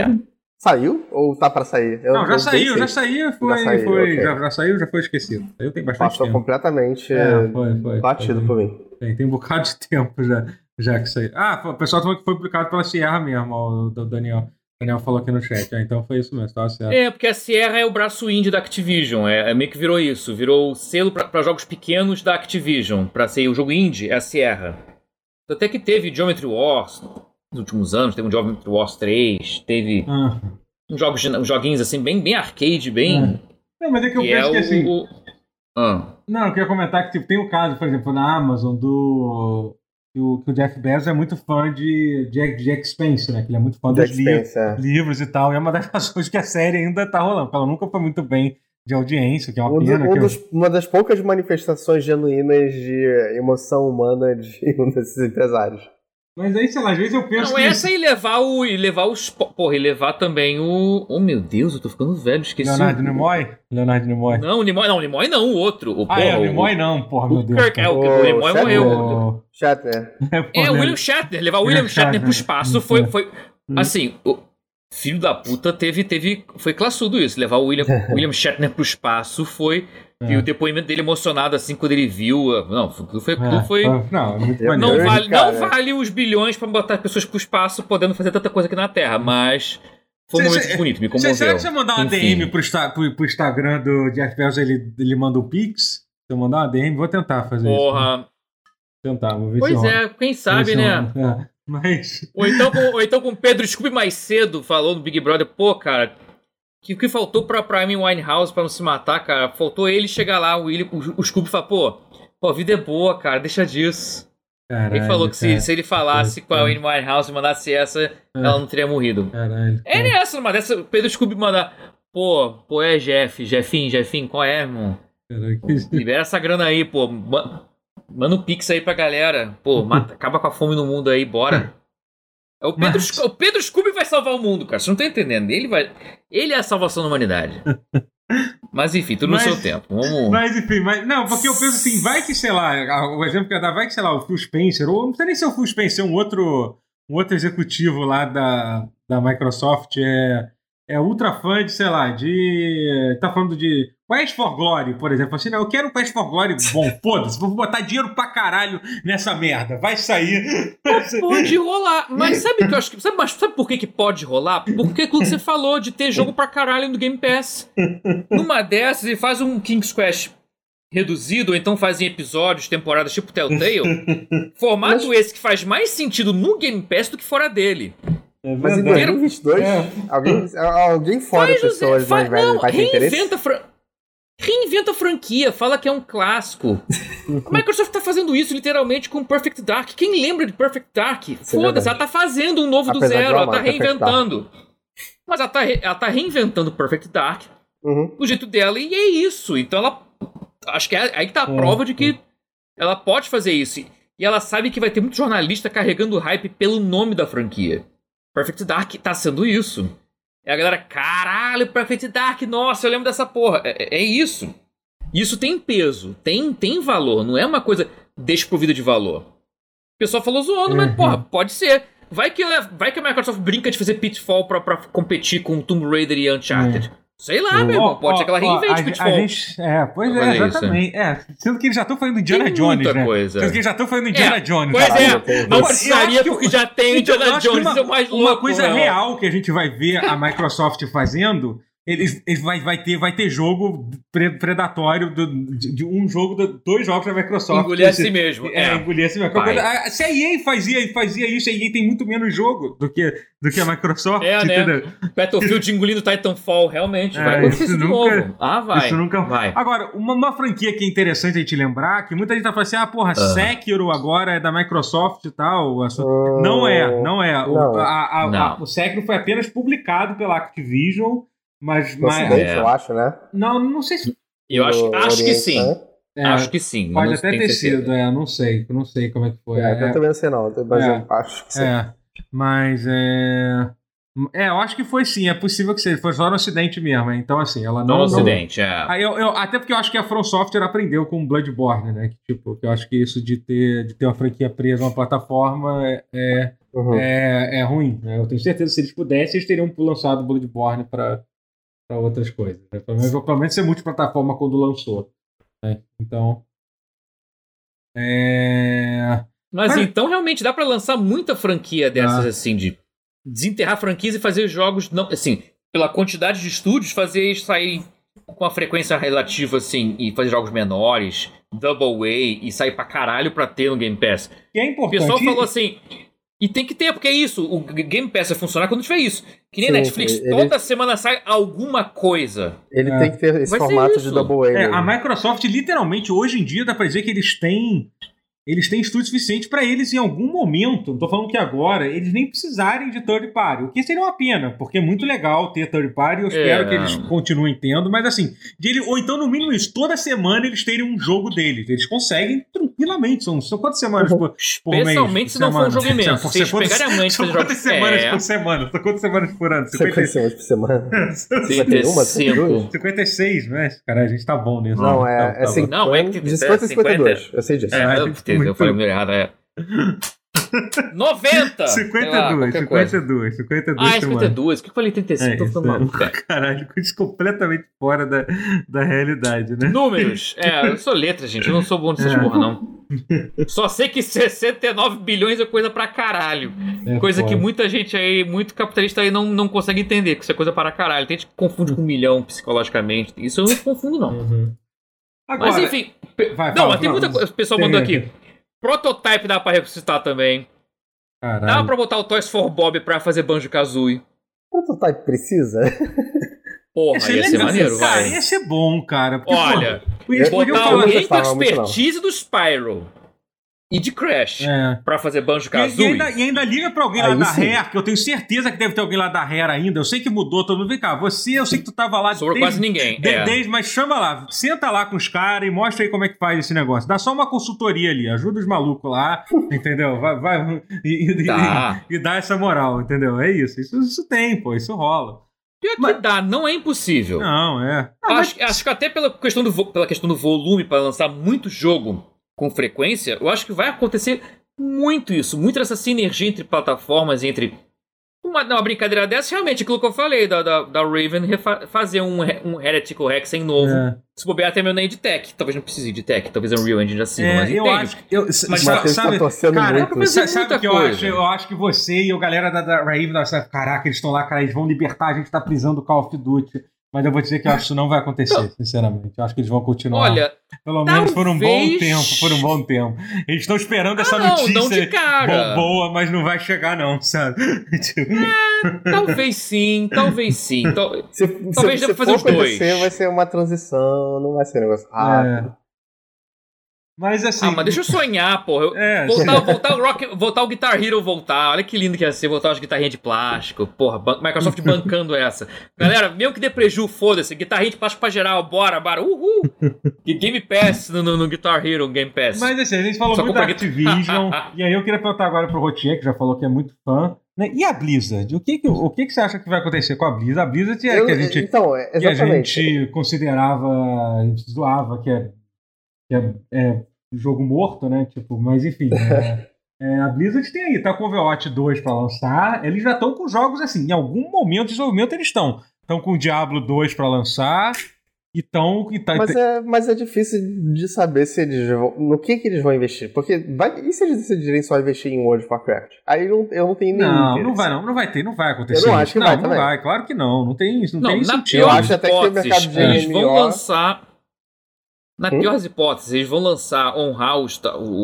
Saiu ou tá pra sair? Eu Não, já eu saiu, já saiu, foi. Já saiu, foi ok. já, já saiu, já foi esquecido. Saiu tem bastante Passou tempo. completamente É, foi, foi. batido foi. por mim. Tem, tem um bocado de tempo já, já que saiu. Ah, o pessoal falou que foi publicado pela Sierra mesmo, o do Daniel. O Daniel falou aqui no chat. Ah, então foi isso mesmo, tava certo. É, porque a Sierra é o braço indie da Activision. É, é meio que virou isso. Virou selo pra, pra jogos pequenos da Activision. Pra ser o jogo indie, é a Sierra. Até que teve Geometry Wars nos últimos anos. Teve um Geometry Wars 3. Teve Ah. uns, jogos, uns joguinhos assim, bem, bem arcade, bem. Não, mas é que eu é penso o. que assim. o- Ah. Não, eu queria comentar que tipo, tem o caso, por exemplo, na Amazon do. Que o, que o Jeff Bezos é muito fã de, de, de Expense, né? Que ele é muito fã dos Jack livros. Spencer. livros e tal. E é uma das razões que a série ainda tá rolando. porque Ela nunca foi muito bem de audiência, que é uma Um do- pena. um que eu- dos- uma das poucas manifestações genuínas de emoção humana de um desses empresários. Mas aí, sei lá, às vezes eu penso Não, que. essa e levar o. E levar os. Porra, e levar também o. Oh meu Deus, eu tô ficando velho, esqueci. Leonardo o- Nimoy? Leonardo Nimoy. Não, o Nimoy não, o Nimoy não, o outro. O, Ah, porra, é, o o- Nimoy não, porra, meu Deus. Kirk, é, o, O o Nimoy Shatner. morreu. O- Shatner. É, É, o? William Shatner, levar o William Shatner Shatner. pro espaço foi. foi Hum. assim, o filho da puta teve. teve foi classudo isso. Levar o William, William Shatner pro espaço foi. É. E o depoimento dele emocionado assim quando ele viu. ah, Não, foi. É, foi Não, é muito Eu- maneiro. não, vale, cara. não vale os bilhões pra botar pessoas pro espaço podendo fazer tanta coisa aqui na Terra, mas foi um Cê- momento cê- bonito, me Cê- comoveu. Será que se eu mandar uma Enfim. DM pro, pro- pro Instagram do Jeff Bezos, ele, ele manda o Pix? Se eu mandar uma DM, vou tentar fazer isso. Porra. Vou tentar, vou ver Pois se rola. é, quem sabe, né? É, Mas. Ou então, com, ou então com o Pedro Scooby mais cedo falou no Big Brother, pô, cara, que o que faltou pra, pra Amy Winehouse pra não se matar, cara? Faltou ele chegar lá, o, William, o, o Scooby falar, pô, pô, a vida é boa, cara, deixa disso. Caralho, ele falou que se, se ele falasse com a Amy Winehouse e mandasse essa, ela não teria morrido. Caralho. É nessa, numa dessa, o Pedro Scooby mandar, pô, pô, é Jeff, Jeffinho, Jeffinho, qual é, irmão? Caralho. Libera essa grana aí, pô. Ma- Manda um pix aí pra galera. Pô, mata- acaba com a fome no mundo aí, bora. É o Pedro, Mas- o Pedro Scooby vai salvar o mundo, cara. Você não tá entendendo. Ele vai. Ele é a salvação da humanidade. Mas enfim, tudo Mas- no seu tempo. Vamos. Mas enfim, mas, não, porque eu penso assim, vai que, sei lá, o exemplo que eu ia dar, vai que, sei lá, o Phil Spencer, ou não sei nem se é o Phil Spencer, um outro, um outro executivo lá da, da Microsoft é, é ultra fã de, sei lá, de. tá falando de Quest for Glory, por exemplo. Assim, não, eu quero um Quest for Glory bom, foda-se, vou botar dinheiro pra caralho nessa merda, vai sair. Pode rolar. Mas sabe o que eu acho que. Sabe, mas sabe por que, que pode rolar? Porque aquilo que você falou de ter jogo pra caralho no Game Pass. Numa dessas, ele faz um King's Quest reduzido, ou então faz em episódios, temporadas tipo Telltale. Formato esse que faz mais sentido no Game Pass do que fora dele. É Mas em verdade. 2022, É. alguém, alguém fora Faz, pessoas José, faz- mais velhas não, vai ter interesse? reinventa, reinventa a franquia, fala que é um clássico. a Microsoft tá fazendo isso literalmente com Perfect Dark. Quem lembra de Perfect Dark? é Foda-se, ela tá fazendo um novo do Apesar de zero, ela tá reinventando. Mas ela tá, ela tá reinventando Perfect Dark Uhum. do jeito dela e é isso. Então ela. Acho que é aí que tá a É, prova de que ela pode fazer isso. E ela sabe que vai ter muito jornalista carregando hype pelo nome da franquia. Perfect Dark tá sendo isso. É a galera, caralho, Perfect Dark, nossa, eu lembro dessa porra. É, é- é isso. Isso tem peso, tem, tem valor, não é uma coisa desprovida de valor. O pessoal falou zoando, mas Uhum. porra, pode ser. Vai que, ela- vai que a Microsoft brinca de fazer Pitfall pra, pra competir com Tomb Raider e Uncharted. Sei lá, meu irmão, pode ser que ela reinvente a, Pitfall. a gente, é, pois é, exatamente. É, sendo que eles já estão fazendo Indiana Tem Jones, muita né? coisa. Sendo que eles já estão fazendo Indiana É, Jones. Pois é, não precisaria porque já tem Então, Indiana Jones, uma, é o mais uma louco. coisa né? real que a gente vai ver a Microsoft fazendo eles, eles vai, vai, ter, vai ter jogo predatório do, de, de, um jogo, do, dois jogos da Microsoft. Engolir a si mesmo. É, é. engolir a si mesmo. A, se a EA fazia, fazia isso, a EA tem muito menos jogo do que, do que a Microsoft. É, né? entendeu? né? Battlefield engolindo Titanfall, realmente. É, vai acontecer isso, isso nunca, de novo. Ah, vai. Isso nunca vai. Agora, uma, uma, franquia que é interessante a gente lembrar, que muita gente tá falando assim, ah, porra, uh. Sekiro agora é da Microsoft e tal. Uh, não é, não é. Não. O, a, a, não. A, o Sekiro foi apenas publicado pela Activision mas, mas é. eu acho, né? Não, não sei se. Eu acho, acho que sim. É, acho que sim. Pode até ter sido, é, não sei, não sei como é que foi. É, eu também não sei não, mas é, eu acho que sim. É, mas é. É, eu acho que foi sim, é possível que seja. Foi só no acidente mesmo, então assim, ela não. No acidente, é. Aí eu, eu, até porque eu acho que a From Software aprendeu com Bloodborne, né? Que, tipo, que eu acho que isso de ter, de ter uma franquia presa uma plataforma é, é, uhum. é, é, ruim. Né? Eu tenho certeza que se eles pudessem, eles teriam lançado Bloodborne para para outras coisas. Né? Pelo, menos, ser multiplataforma quando lançou. Né? Então. É... Mas, Mas, então realmente dá para lançar muita franquia dessas, ah. assim, de desenterrar franquias e fazer jogos, não, assim, pela quantidade de estúdios, fazer sair com a frequência relativa, assim, e fazer jogos menores, double A, e sair pra caralho pra ter no Game Pass. E é importante. O pessoal falou assim, e tem que ter, porque é isso. O Game Pass vai funcionar quando tiver isso. Que nem Sim, Netflix, ele... toda semana sai alguma coisa. Ele é. tem que ter esse vai formato de double A. É, a Microsoft, literalmente, hoje em dia, dá pra dizer que eles têm eles têm estudo suficiente para eles em algum momento, não tô falando que agora, eles nem precisarem de third party, o que seria uma pena, porque é muito legal ter third party, eu espero é, que eles continuem tendo, mas assim, dele, ou então no mínimo isso, toda semana eles terem um jogo deles, eles conseguem tranquilamente, são, são quantas semanas por, por mês? Especialmente se não for um jogo imenso, se eles pegarem a mãe de fazer quantas semanas é. por semana? São quantas semanas por ano? 50 semanas por semana? 55. 56, né? Cara, a gente tá bom nisso. Não, é, é, 50, não, é que de 50 a 52, eu sei disso. É, muito... eu falei o número errado, é. 90! 52, lá, 52, 52. Ah, é 52. O que eu falei 35? É, tô ficando maluco. Caralho, coisa completamente fora da, da realidade, né? Números. É, eu sou letra, gente. Eu não sou bom nessas é. porra, não. Só sei que 69 bilhões é coisa pra caralho. É coisa foda. que muita gente aí, muito capitalista aí não, não consegue entender, que isso é coisa para caralho. Tem gente que confunde com um milhão psicologicamente. Isso eu não confundo, não. Uhum. Agora, mas enfim. Vai, não, mas tem muita coisa. O pessoal mandou aqui. Prototype dá pra ressuscitar também. Caralho. Dá pra botar o Toys for Bob pra fazer Banjo Kazooie. Prototype precisa? Porra, esse ia ser maneiro, cara, vai. Ia ser bom, cara. Porque, Olha, porra, botar alguém com expertise do Spyro e de Crash é. pra fazer Banjo Kazooie. E, e, ainda, e ainda liga pra alguém Aí lá da Rare, que eu tenho certeza que deve ter alguém lá da Rare ainda. Eu sei que mudou, todo mundo. Vem cá, você, eu sei que tu tava lá. Sobrou quase ninguém. De, é. desde, mas chama lá, senta lá com os caras e mostra aí como é que faz esse negócio. Dá só uma consultoria ali, ajuda os malucos lá, entendeu? Vai, vai e, tá. e, e, dá essa moral, entendeu? É isso. Isso, isso tem, pô, isso rola. Pior que mas... dá, não é impossível. Não, é. Ah, acho, mas... acho que até pela questão do, pela questão do volume para lançar muito jogo com frequência, eu acho que vai acontecer muito isso, muito essa sinergia entre plataformas, entre uma, uma brincadeira dessa, realmente, aquilo que eu falei, da, da, da Raven fazer um, um Heretical Hexen novo. É. Se bobear até meu na Tech. Talvez não precise de Tech, talvez a Unreal Engine já sirva, é, mas eu acho que, eu, mas tá sabe, tá cara, muito. Sabe, sabe que eu acho? Eu acho que você e a galera da, da Raven, caraca, eles estão lá, cara, eles vão libertar a gente da prisão do Call of Duty. Mas eu vou dizer que eu acho que isso não vai acontecer, sinceramente. Eu acho que eles vão continuar. Olha, pelo menos por um bom tempo, por um bom tempo. Eles estão esperando ah, essa não, notícia não boa, mas não vai chegar não, sabe? Tipo, é, talvez sim, talvez sim. Se, talvez se, deva fazer os dois. Vai ser uma transição, não vai ser um negócio rápido. É. Mas assim. Ah, mas deixa eu sonhar, porra. É, voltar, voltar, o rock, voltar o Guitar Hero voltar. Olha que lindo que ia ser, voltar as guitarrinhas de plástico. Porra, Microsoft bancando essa. Galera, mesmo que dê preju, foda-se. Guitarrinha de plástico pra geral, bora, bora. Uhul! E Game Pass no, no, no, Guitar Hero, Game Pass. Mas assim, a gente falou Só muito da Activision. e aí eu queria perguntar agora pro Rotier, que já falou que é muito fã. Né? E a Blizzard? O que, que, o que, que você acha que vai acontecer com a Blizzard? A Blizzard é eu, que a gente, então, é, que a gente considerava, a gente zoava que é, que é, é jogo morto, né? Tipo, mas enfim. É, é, a Blizzard tem aí, tá com o Overwatch 2 para lançar. Eles já estão com jogos assim, em algum momento de desenvolvimento eles estão. Estão com o Diablo 2 para lançar. E tão, e tá, mas, é, mas é difícil de saber se eles vão, no que, que eles vão investir. Porque vai, e se eles decidirem só investir em World of Warcraft? Aí eu, eu não tenho nenhum. Não, não vai não, não vai ter, não vai acontecer. Eu não acho que não, vai não também. vai, claro que não, não tem, não, Não, tem na sentido. Eu pior acho até que o hipóteses, mercado de eles MMO vão lançar. Na Hum? pior das hipóteses, eles vão lançar, honrar o,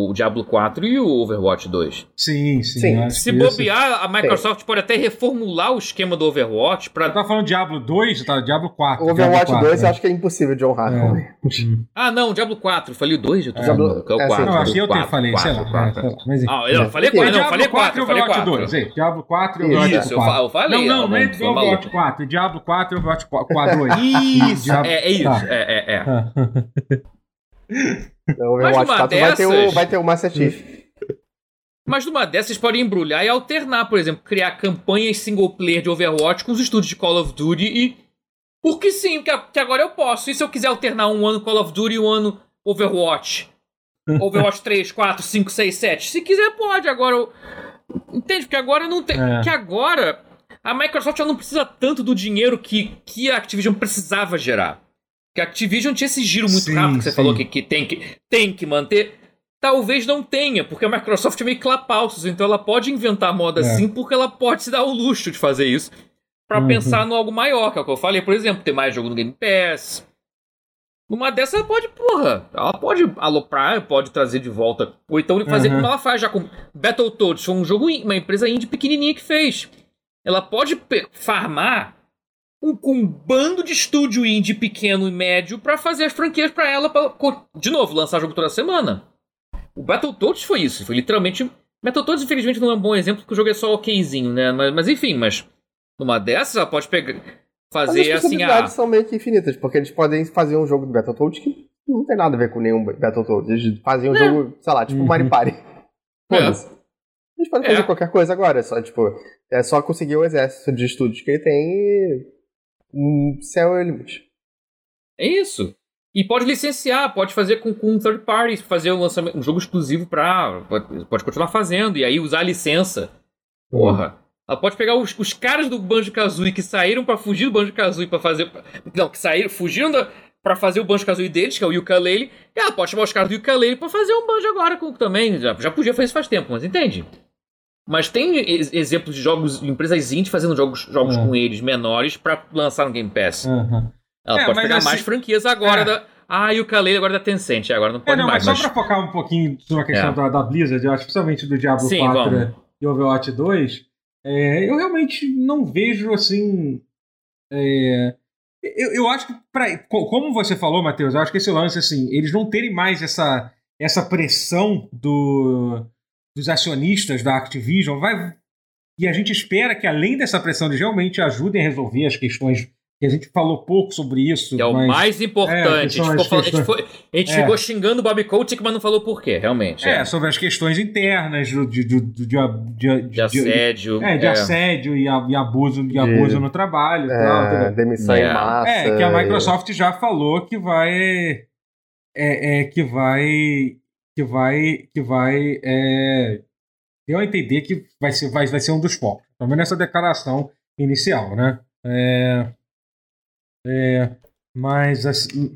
o Diablo 4 e o Overwatch 2. Sim, sim. Sim. eu Se que isso- bobear, a Microsoft pode até reformular o esquema do Overwatch Eu pra. tava falando Diablo 2, tá? Diablo 4. O Overwatch Diablo 4, 2 eu né? acho que é impossível de honrar. É. Ah, não, Diablo 4. Eu falei o 2? Eu tô É, falando, Diablo- é o é, 4. sim. Não, acho que eu te 4, falei, sei lá. 4, é, sei lá, mas. Ah, eu É. falei Foi 4, não, eu Diablo falei 4, 4 e eu falei Overwatch 4. 2. ei, Diablo 4 e Isso, Overwatch Isso, eu 4. fa- eu falei. Não, não, ah, não é Overwatch maluco. 4, é Diablo 4 e Overwatch 4 2. Isso, Diablo- é, é isso. tá. É, é, é. O Overwatch numa 4 vai ter, o, dessas- vai ter o Master Chief. Mas numa dessas, vocês podem embrulhar e alternar, por exemplo, criar campanhas single player de Overwatch com os estúdios de Call of Duty e. Porque sim, que, que agora eu posso. E se eu quiser alternar um ano Call of Duty e um ano Overwatch? Overwatch 3, 4, 5, 6, 7. Se quiser, pode. Agora eu. Entende? Porque agora não tem. É. Que agora a Microsoft já não precisa tanto do dinheiro que, que a Activision precisava gerar. Que a Activision tinha esse giro muito Sim, rápido que você sim. falou que, que, tem que tem que manter. Talvez não tenha, porque a Microsoft é meio clapalços, então ela pode inventar moda É. assim, porque ela pode se dar o luxo de fazer isso. Pra Uhum. pensar no algo maior, que é o que eu falei, por exemplo, ter mais jogo no Game Pass. Numa dessas ela pode, porra, ela pode aloprar, pode trazer de volta. Ou então fazer Uhum. como ela faz já com Battletoads, foi um jogo, uma empresa indie pequenininha que fez. Ela pode farmar um, com um bando de estúdio indie pequeno e médio pra fazer as franquias pra ela, pra, de novo, lançar jogo toda semana. O Battletoads foi isso, foi literalmente. Battletoads, infelizmente, não é um bom exemplo, porque o jogo é só okzinho, né? Mas, mas enfim, mas numa dessas ela pode pegar. Mas Fazer as assim, possibilidades ah, são meio que infinitas, porque eles podem fazer um jogo do Battletoads que não tem nada a ver com nenhum Battletoads. Eles fazem um É. jogo, sei lá, tipo Uhum. Mario Party. Foda-se. Eles podem fazer É. qualquer coisa agora, é só, tipo, é só conseguir o exército de estúdios que ele tem e. Um céu é o limite. É isso. E pode licenciar, pode fazer com, com third parties, fazer um, um jogo exclusivo pra. Pode, pode continuar fazendo, e aí usar a licença. Porra. Ela pode pegar os, os caras do Banjo Kazooie que saíram pra fugir do Banjo Kazooie pra fazer. Não, que saíram, fugiram da, pra fazer o Banjo Kazooie deles, que é o Yooka-Laylee. E ela pode chamar os caras do Yooka-Laylee pra fazer um Banjo agora com, também. Já, já podia fazer isso faz tempo, mas entende? Mas tem ex- exemplos de jogos, empresas indie fazendo jogos, jogos É. com eles menores pra lançar no Game Pass. Aham. Ela É, pode pegar assim- mais franquias agora É. da. Ah, e o Kalei agora da Tencent. Agora não É, pode não, mas mais. só Mas... pra focar um pouquinho sobre a questão É. da, da Blizzard, eu acho principalmente do Diablo Sim, 4 vamos. e Overwatch 2, é, eu realmente não vejo assim. é, eu, eu acho que, pra, co- como você falou, Matheus, eu acho que esse lance, assim, eles não terem mais essa, essa pressão do, dos acionistas da Activision, vai. E a gente espera que, além dessa pressão, eles realmente ajudem a resolver as questões. Que a gente falou pouco sobre isso. Que é o mas- mais É, importante. são a gente, falando- a gente, foi- a gente É. ficou xingando o Bobby Kotick, mas não falou por quê, realmente. É, É, sobre as questões internas do, de, de, de, de, De assédio. é, de é. assédio e, a- e abuso, e abuso no trabalho tal. É, entendeu? demissão É. em massa. É, que a Microsoft já falou que vai. É, é, que vai. Que vai. Que vai. É, deu a entender que vai ser, vai, vai ser um dos focos. Pelo menos nessa declaração inicial, né? É, é, mas assim.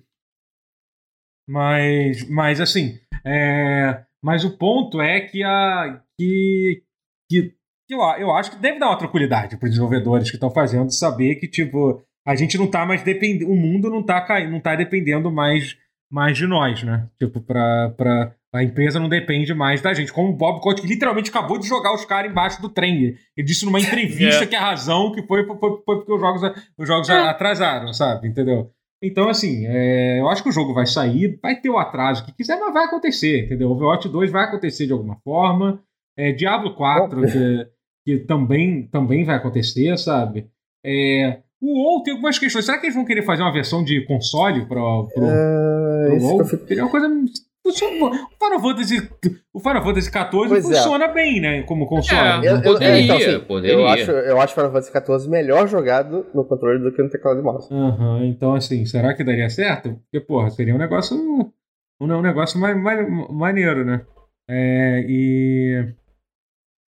Mas, mas assim. É, mas o ponto é que a. Que, que, eu, eu acho que deve dar uma tranquilidade para os desenvolvedores que estão fazendo saber que, tipo, a gente não tá mais dependendo. O mundo não tá, cai- não tá dependendo mais, mais de nós, né? Tipo, pra. A empresa não depende mais da gente. Como o Bob Kotick literalmente acabou de jogar os caras embaixo do trem. Ele disse numa entrevista É. que a razão que foi, foi, foi porque os jogos, os jogos É. atrasaram, sabe? Entendeu? Então, assim, é, eu acho que o jogo vai sair, vai ter o atraso que quiser, mas vai acontecer, entendeu? Overwatch 2 vai acontecer de alguma forma. É, Diablo 4, que, que também, também vai acontecer, sabe? É, o WoW tem algumas questões. Será que eles vão querer fazer uma versão de console É, isso que WoW? Seria uma coisa. Funciona- O Final Fantasy, o Final Fantasy XIV Pois é. funciona bem, né? Como console. É, Eu, eu, Poderia, é, então, assim, poderia. Eu acho, eu acho Final Fantasy XIV melhor jogado no controle do que no teclado e mouse. Aham, então assim, será que daria certo? Porque, porra, seria um negócio. Um, um negócio mais, mais, maneiro, né? É, e.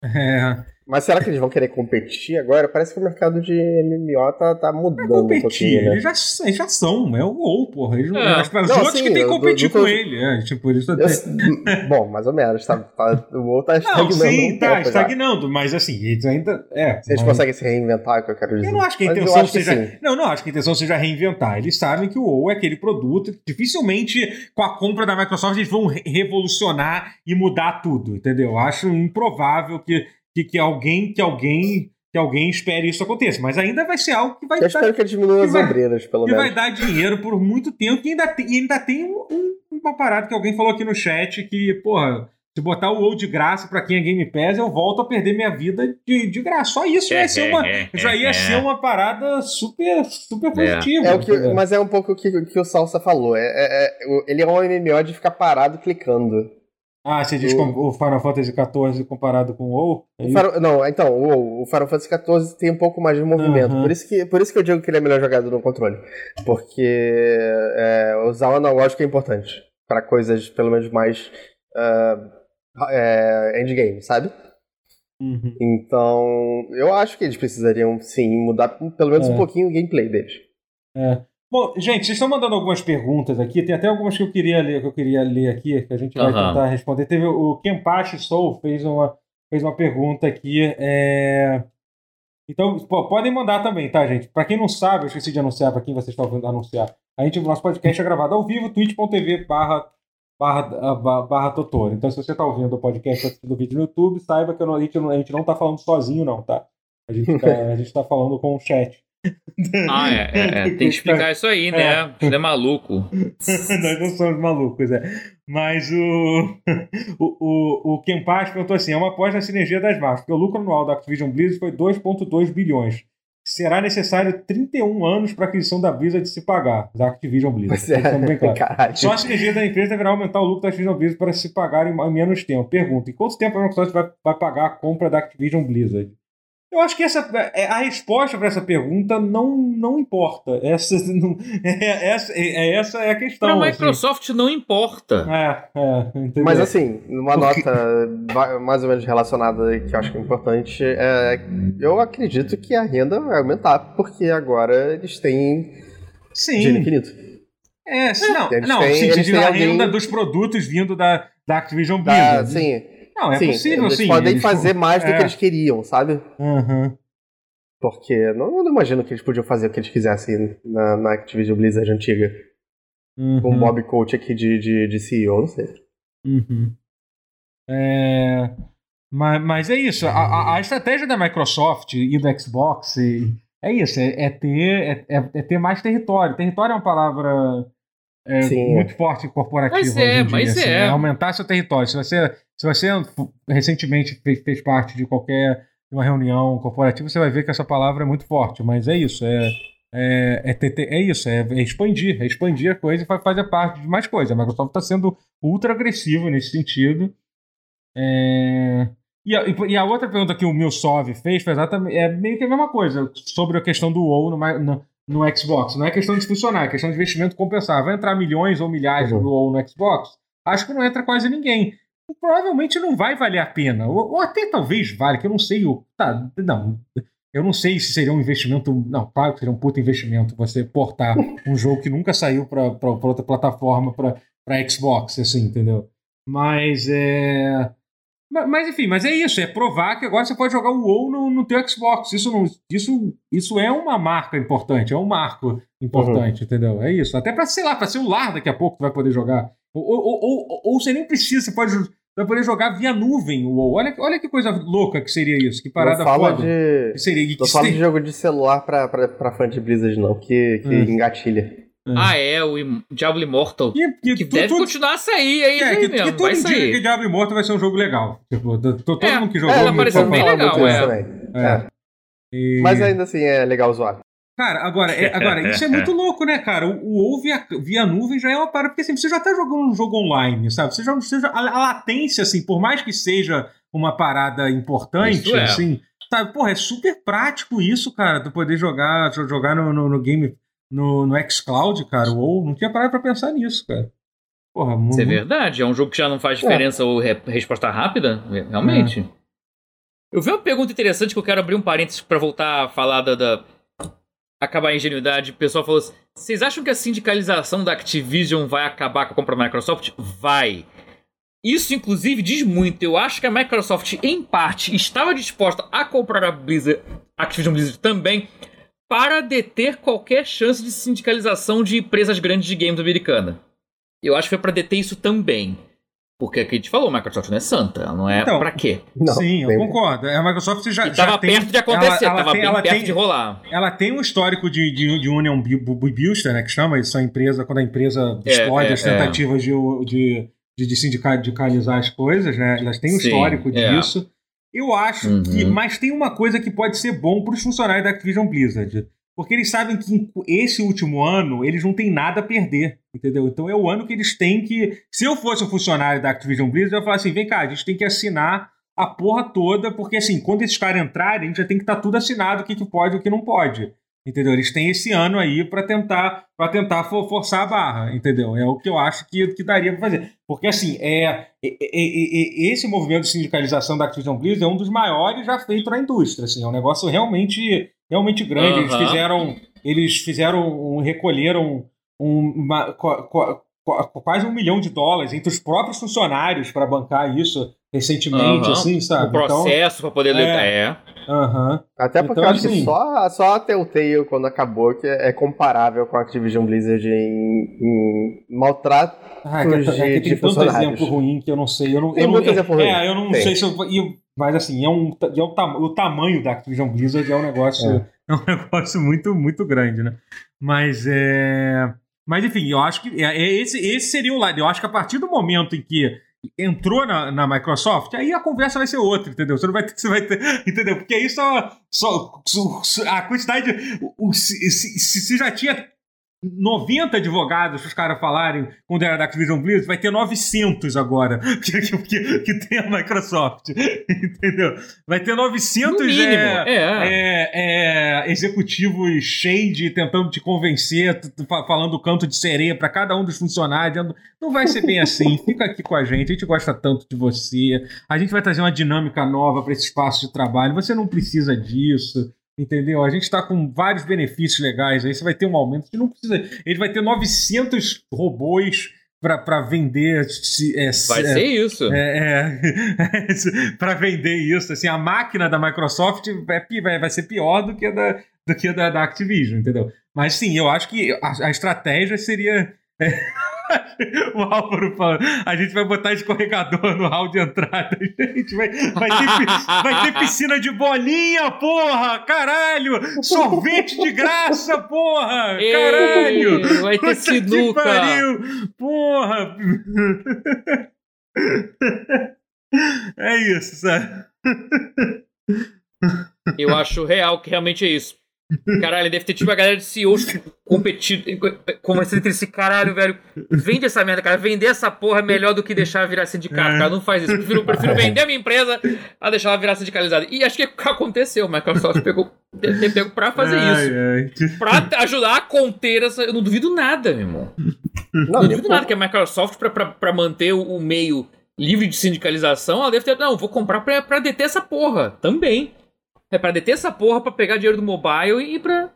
É, Mas será que eles vão querer competir agora? Parece que o mercado de MMO tá, tá mudando competir, um pouquinho, né? eles já, eles já são, é o WoW, porra. Eles, não- É. Os outros Não, que sim, tem que competir com ele. É, tipo, eles só Eu- bom, mais ou menos. Tá, tá, o WoW tá Não, estagnando. sim, um tá, estagnando, mas assim, eles ainda. É, Eles mas- conseguem se reinventar, é o que eu quero dizer. Eu não acho que a Mas eu intenção que seja. sim. Não, não acho que a intenção seja reinventar. Eles sabem que o WoW é aquele produto. que Dificilmente, com a compra da Microsoft, eles vão re- revolucionar e mudar tudo, entendeu? Acho improvável que, que, que alguém, que alguém, que alguém espere isso aconteça. Mas ainda vai ser algo que vai, Eu dar, espero que que as vai- ombreiras, pelo que menos. vai dar dinheiro por muito tempo. E ainda tem, e ainda tem um- um- uma parada que alguém falou aqui no chat que, porra. Se botar o WoW de graça pra quem é Game Pass, eu volto a perder minha vida de, de graça. Só isso vai ser uma, já ia ser uma parada super, super positiva. É o que, mas é um pouco o que, que o Salsa falou. É, é- é- ele é um MMO de ficar parado clicando. Ah, você diz o- o Final Fantasy XIV comparado com o WoW? É O não, então, o, o Final Fantasy XIV tem um pouco mais de movimento. Aham. Por, isso que, por isso que eu digo que ele é melhor jogado no controle. Porque é, usar o analógico é importante. Pra coisas, pelo menos, mais ah, é, endgame, sabe? Uhum. Então, eu acho que eles precisariam, sim, mudar pelo menos É. um pouquinho o gameplay deles. É. Bom, gente, vocês estão mandando algumas perguntas aqui. Tem até algumas que eu queria ler, que eu queria ler aqui, que a gente vai tentar responder. Teve o Kempachi Soul fez uma, fez uma pergunta aqui. é, Então, pô, podem mandar também, tá, gente? Pra quem não sabe, eu esqueci de anunciar pra quem vocês estão ouvindo anunciar. A gente, o nosso podcast é gravado ao vivo, twitch.tv barra, barra, barra, barra Totoro. Então, se você tá ouvindo o podcast ou assistindo o vídeo no YouTube, saiba que a, gente não, a gente não tá falando sozinho, não, tá? A gente tá, gente tá falando com o chat. Ah, é, é, é. Tem que explicar isso aí, né? Você é maluco. Nós não somos malucos, é. Mas o, o, o, o Kempachi perguntou assim: é uma aposta na sinergia das marcas, porque o lucro anual da Activision Blizzard foi 2,2 bilhões. Será necessário 31 anos para a aquisição da Blizzard se pagar, da Activision Blizzard. É, bem claro. Só a sinergia da empresa deverá aumentar o lucro da Activision Blizzard para se pagar em em menos tempo. Pergunta: em quanto tempo a Microsoft vai, vai pagar a compra da Activision Blizzard? Eu acho que essa, é, a resposta para essa pergunta não, não importa. Essa, não, é, essa, é, essa é a questão. Pra assim. Microsoft não importa. É, é? Mas assim, uma Porque- nota mais ou menos relacionada que eu acho que é importante, é, eu acredito que a renda vai aumentar, porque agora eles têm dinheiro sim. infinito. É, sim, não, Eles não têm- sim, eles você diz têm a alguém- renda dos produtos vindo da, da Activision Blizzard. sim, Não, é sim, possível, eles sim. podem eles- fazer mais do é. que eles queriam, sabe? Aham. Porque não, eu não imagino que eles podiam fazer o que eles quisessem na, na Activision Blizzard antiga. Com uhum. o Bob Coach aqui de, de, de CEO, não sei. Uhum. É, mas, mas é isso. A, a- estratégia da Microsoft e do Xbox é isso. É, é ter, é, é- é ter mais território. Território é uma palavra é, Sim. muito forte corporativa. Mas hoje é, em dia, mas assim, é. né? Aumentar seu território. Se você, se você recentemente fez, fez parte de qualquer uma reunião corporativa, você vai ver que essa palavra é muito forte. Mas é isso. É, é, é, ter- é isso, é, é expandir, é expandir a coisa e fa- fazer parte de mais coisas. A Microsoft está sendo ultra agressiva nesse sentido. É, E, a, e a outra pergunta que o Milsov fez foi exatamente é meio que a mesma coisa sobre a questão do WoW no, no Xbox. Não é questão de funcionar, é questão de investimento compensar. Vai entrar milhões ou milhares Uhum. no WoW no Xbox? Acho que não entra quase ninguém. Provavelmente não vai valer a pena. Ou, ou até talvez vale, que eu não sei o. Tá, não. Eu não sei se seria um investimento. Não, claro que seria um puta investimento você portar um jogo que nunca saiu para outra plataforma, para Xbox, assim, entendeu? Mas é. Ma- Mas enfim, mas é isso, é provar que agora você pode jogar o WoW no, no teu Xbox. Isso, não, isso, isso é uma marca importante, é um marco importante, entendeu? É isso. Até para sei lá, para celular daqui a pouco tu vai poder jogar. Ou, ou, ou, ou- você nem precisa, você pode vai poder jogar via nuvem o WoW. Olha, olha que coisa louca que seria isso, que parada não foda. de. Que seria, que Não fala de jogo de celular pra, pra, pra fã de Blizzard, não, que, que Hum. engatilha. Ah, é, o Im- Diablo Immortal. que, que, Que tu- deve tu- continuar a sair, é isso é, aí que, mesmo. que vai sair. que Diablo Immortal vai ser um jogo legal. Tipo, to- to- todo É, mundo que jogou... é, parecendo falou bem legal, é. É. É. E- Mas ainda assim é legal zoar. Cara, agora, é- agora isso é muito louco, né, cara? O, o WoW via, via nuvem já é uma parada, porque assim, você já tá jogando um jogo online, sabe? Você já, você já- a, a latência, assim, por mais que seja uma parada importante, é. assim, sabe? Porra, é super prático isso, cara, tu poder jogar, jo- jogar no, no, no game, no, no xCloud, cara, o WoW, não tinha parado pra pensar nisso, cara. Porra, Isso é muito- verdade, é um jogo que já não faz diferença ou re- resposta rápida, realmente. Eu vi uma pergunta interessante que eu quero abrir um parênteses para voltar a falar da, da, acabar a ingenuidade. O pessoal falou assim: vocês acham que a sindicalização da Activision vai acabar com a compra da Microsoft? Vai. Isso, inclusive, diz muito. Eu acho que a Microsoft, em parte, estava disposta a comprar a Blizzard, Activision Blizzard também, para deter qualquer chance de sindicalização de empresas grandes de games americana. Eu acho que foi para deter isso também. Porque é que a gente falou, a Microsoft não é santa, ela não é então, pra quê? Não, sim, eu concordo. A Microsoft já, e tava já perto tem, de acontecer, ela, ela tava tem, bem perto tem, de rolar. Ela tem um histórico de, de, de Union Buster, né, que chama, isso é a empresa, quando a empresa é, explode é, as tentativas é. de, de, de, de sindicalizar as coisas, né, elas têm um sim, histórico é. disso. Eu acho uhum. que, mas tem uma coisa que pode ser bom para os funcionários da Activision Blizzard. Porque eles sabem que esse último ano eles não têm nada a perder, entendeu? Então é o ano que eles têm que. Se eu fosse um funcionário da Activision Blizzard, eu ia falar assim: vem cá, a gente tem que assinar a porra toda, porque assim, quando esses caras entrarem, a gente já tem que estar tá tudo assinado o que, que pode e o que não pode. Entendeu? Eles têm esse ano aí para tentar para tentar for, forçar a barra, entendeu? É o que eu acho que, que daria para fazer. Porque, assim, é, é, é, é, esse movimento de sindicalização da Activision Blizzard é um dos maiores já feito na indústria. Assim, é um negócio realmente, realmente grande. Uhum. Eles fizeram, eles fizeram, recolheram uma, quase um milhão de dólares entre os próprios funcionários para bancar isso recentemente, uhum. assim, sabe? O então, processo então, para poder lutar, é. é. Uhum. Até porque então, eu acho assim, que só, só a Telltale, quando acabou, que é comparável com a Activision Blizzard em, em maltrato ah, é que, é que tem tanto exemplo ruim que eu não sei. Eu não, tem eu muito exemplo ruim. É, eu não tem. sei se eu... Mas assim, é um, é um, o tamanho da Activision Blizzard é um negócio, é. é um negócio muito, muito grande, né? Mas é... Mas enfim, eu acho que é, é, esse, esse seria o lado. Eu acho que a partir do momento em que entrou na, na Microsoft, aí a conversa vai ser outra, entendeu? Você não vai ter, você vai ter entendeu? Porque aí só, só, a quantidade, o, se, se, se já tinha 90 advogados os caras falarem quando era da Activision Blizzard, vai ter 900 agora que, que, que, tem a Microsoft. Entendeu? Vai ter 900 mínimo, é, é. É, é, executivos shade tentando te convencer, falando canto de sereia para cada um dos funcionários. Não vai ser bem assim. Fica aqui com a gente, a gente gosta tanto de você. A gente vai trazer uma dinâmica nova para esse espaço de trabalho. Você não precisa disso. Entendeu? A gente está com vários benefícios legais. Aí você vai ter um aumento. Não precisa. Ele vai ter 900 robôs para vender. É, vai é, ser isso. É, é para vender isso. Assim, a máquina da Microsoft vai, vai ser pior do que a da, do que da, da Activision, entendeu? Mas sim, eu acho que a, a estratégia seria. O Álvaro falando, a gente vai botar escorregador no hall de entrada. Gente, vai, vai, ter, vai ter piscina de bolinha, porra! Caralho! Sorvete de graça, porra! Caralho! Ei, vai ter sinuca! Pariu, porra! É isso, sabe? Eu acho real que realmente é isso. Caralho, deve ter tipo a galera de CEOs competindo, conversando entre esse caralho, velho. Vende essa merda, cara. Vender essa porra é melhor do que deixar virar sindicato, é. cara. Não faz isso. Eu prefiro, prefiro vender a minha empresa a deixar ela virar sindicalizada. E acho que aconteceu. O Microsoft pegou, ter pego pra fazer ai, isso. Ai. Pra ajudar a conter essa. Eu não duvido nada, meu irmão. Não, não duvido nada que a Microsoft, pra, pra, pra manter o meio livre de sindicalização, ela deve ter. Não, vou comprar pra, pra deter essa porra também. É pra deter essa porra, pra pegar dinheiro do mobile e pra.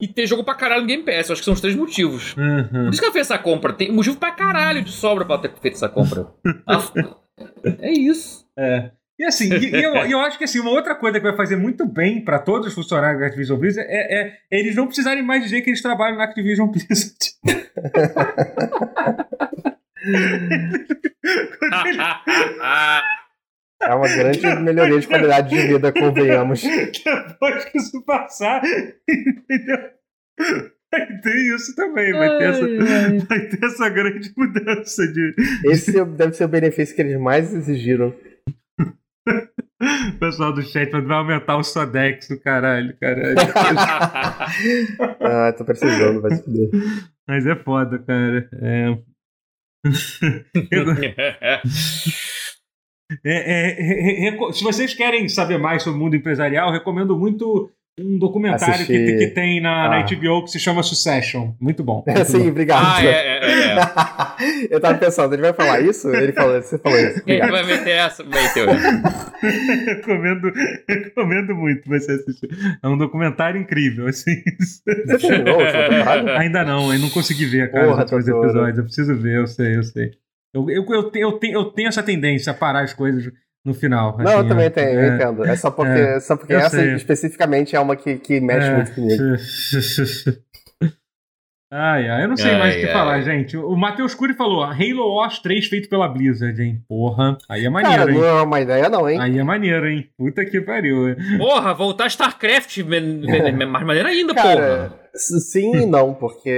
E ter jogo pra caralho no Game Pass. Eu acho que são os três motivos. Uhum. Por isso que ela fez essa compra. Tem motivo pra caralho de sobra pra ter feito essa compra. é isso. É. E assim, e, e eu, eu, acho que assim, uma outra coisa que vai fazer muito bem para todos os funcionários da Activision Blizzard é, é, é, eles não precisarem mais dizer que eles trabalham na Activision Blizzard. É uma grande melhoria de qualidade de vida, convenhamos. Depois que isso passar, entendeu? Vai ter isso também, vai, ai, ter essa, ai. vai ter essa grande mudança de. Esse deve ser o benefício que eles mais exigiram. O pessoal do chat vai aumentar o Sodex do caralho, caralho. ah, tô precisando, vai se fuder. Mas é foda, cara. É. É, é, é, se vocês querem saber mais sobre o mundo empresarial, recomendo muito um documentário que, que tem na, Ah. na HBO que se chama Succession. Muito bom. muito Sim, bom. obrigado. Ah, é, é, é. é. Eu tava pensando, ele vai falar isso? Ele falou, você falou isso. Quem Obrigado. vai meter essa? Meteu. recomendo, recomendo muito você assistir. É um documentário incrível, assim. Você terminou a última temporada? Ainda não, eu não consegui ver, cara, Porra, os últimos Totoro. episódios. Eu preciso ver, eu sei, eu sei. Eu, eu, eu, tenho, eu, tenho, eu tenho essa tendência a parar as coisas no final. Não, eu assim, também é- tenho, eu é- entendo. É só porque, É, só porque eu essa sei. especificamente é uma que, que mexe é. muito comigo. Ai, ai, eu não sei Ai, mais o que ai. falar, gente. O Matheus Cury falou: Halo Wars 3 feito pela Blizzard, hein? Porra, aí é maneiro, Cara, hein? não é uma ideia não, hein? Aí é maneiro, hein? Puta que pariu. Porra, voltar StarCraft, me- me- me- mais maneiro ainda, porra. Cara, s- sim e não, porque...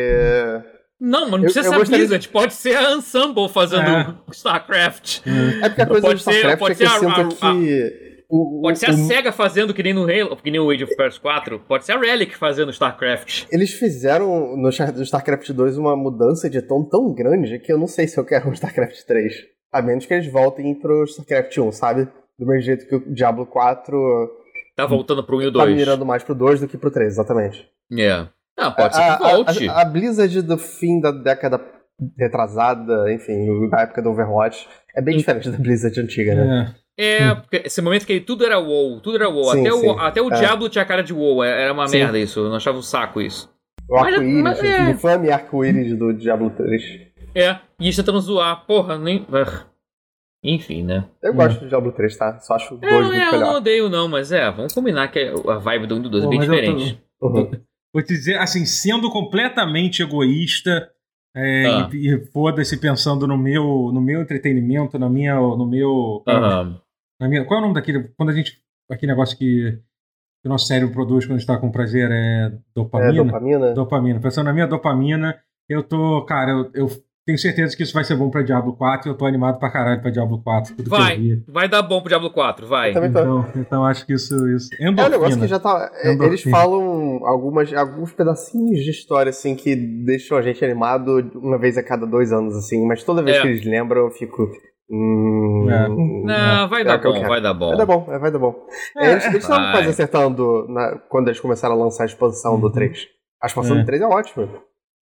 Não, mas não eu- precisa eu ser a gostaria- Blizzard, pode ser a Ensemble fazendo É. StarCraft. É porque a coisa Pode do ser- StarCraft pode é que eu ser a- a- que... o- Pode o- ser a o- SEGA fazendo que nem no Halo, que nem o Age of Empires 4. Pode ser a Relic fazendo StarCraft. Eles fizeram no, Star- no StarCraft 2 uma mudança de tom tão grande que eu não sei se eu quero um StarCraft 3. A menos que eles voltem pro StarCraft 1, sabe? Do mesmo jeito que o Diablo 4 Tá voltando pro 1 e o tá 2. mirando mais pro 2 do que pro 3, exatamente. É. Ah, pode ser a, que volte. A, a, a Blizzard do fim da década retrasada, enfim, da época do Overwatch, é bem diferente da Blizzard antiga, né? É. É, porque esse momento que tudo era WoW, tudo era WoW. Sim, até, sim. o, até o É. Diablo tinha cara de WoW, era uma Sim. merda isso, eu não achava um saco isso. O Mas- arco-íris, mas o é. infame arco-íris do Diablo 3. É, e eles tentando zoar, porra, nem... ah. Enfim, né? Eu Hum. gosto do Diablo 3, tá? Só acho o 2 É, muito é, eu não melhor. odeio não, mas é, vamos combinar que a vibe do 1 e do 2 é bem eu tô- diferente. Uhum. Vou te dizer, assim, sendo completamente egoísta é, Ah. e, e foda-se pensando no meu, no meu entretenimento, na minha, no meu, na minha, qual é o nome daquele, quando a gente, aquele negócio que, que o nosso cérebro produz quando a gente tá com prazer é É, dopamina? dopamina? Dopamina. Pensando na minha dopamina, eu tô, cara, eu, eu tenho certeza que isso vai ser bom pra Diablo 4 e eu tô animado pra caralho pra Diablo 4. Tudo Vai. que eu vi. Vai dar bom pro Diablo 4, vai. Então, então acho que isso, isso. É um negócio que já tá. é, Endorfina. Eles falam algumas, alguns pedacinhos de história, assim, que deixam a gente animado uma vez a cada dois anos, assim, mas toda vez É. que eles lembram, eu fico. Hum, É. Não, vai É dar bom, vai dar bom. Vai dar bom, é, vai dar bom. É, eles eles estavam quase acertando na- quando eles começaram a lançar a expansão do Uhum. 3. A expansão É. do 3 é ótima.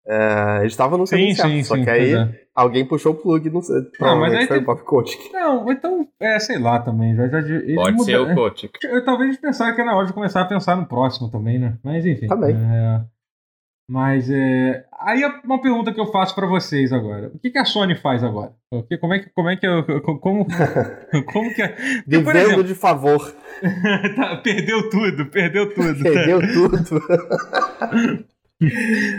É, eles estavam no Sim, certo, sim, só sim. que aí é. alguém puxou o plug, não sei. Ah, mas aí foi tem- o Bob Kotick. Não, então, é, sei lá também. Já, já, ele Pode ser muda- o Kotick. Eu talvez pensar que é na hora de começar a pensar no próximo também, né? Mas enfim. Também. é, mas é. Aí é uma pergunta que eu faço pra vocês agora. O que, que a Sony faz agora? O que- como é que. Como é que eu. Como, como que. é- Porque, Vivendo exemplo, de favor. tá, perdeu tudo, perdeu tudo. Perdeu tudo.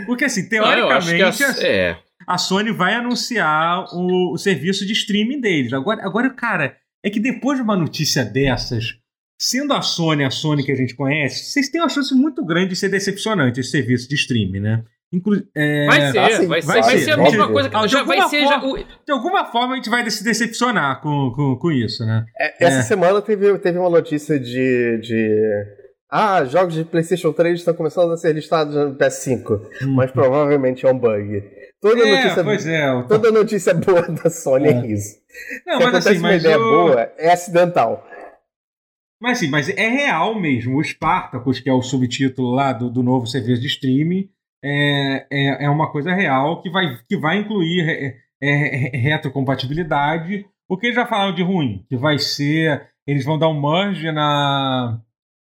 Porque assim, teoricamente. a- é. a Sony vai anunciar o, o serviço de streaming deles. Agora, agora, cara, é que depois de uma notícia dessas, sendo a Sony a Sony que a gente conhece, vocês têm uma chance muito grande de ser decepcionante esse serviço de streaming, né? Inclu é, Vai ser, ah, sim, vai ser, vai vai ser, a mesma coisa. Ah, Que, de já vai ser já, forma- De alguma forma a gente vai se decepcionar com, com, com isso, né? É, Essa É. semana teve, teve uma notícia de, de. Ah, jogos de PlayStation 3 estão começando a ser listados no PS5. Mas provavelmente é um bug. Toda é, notícia. pois é. Toda notícia boa da Sony é, É. isso. Não, Se mas acontece assim, uma mas ideia o- boa, é acidental. Mas sim, mas é real mesmo. O Spartacus, que é o subtítulo lá do, do novo serviço de streaming, é, é, é uma coisa real que vai, que vai incluir é, é, retrocompatibilidade. O que eles já falaram de ruim? Que vai ser. Eles vão dar um merge na.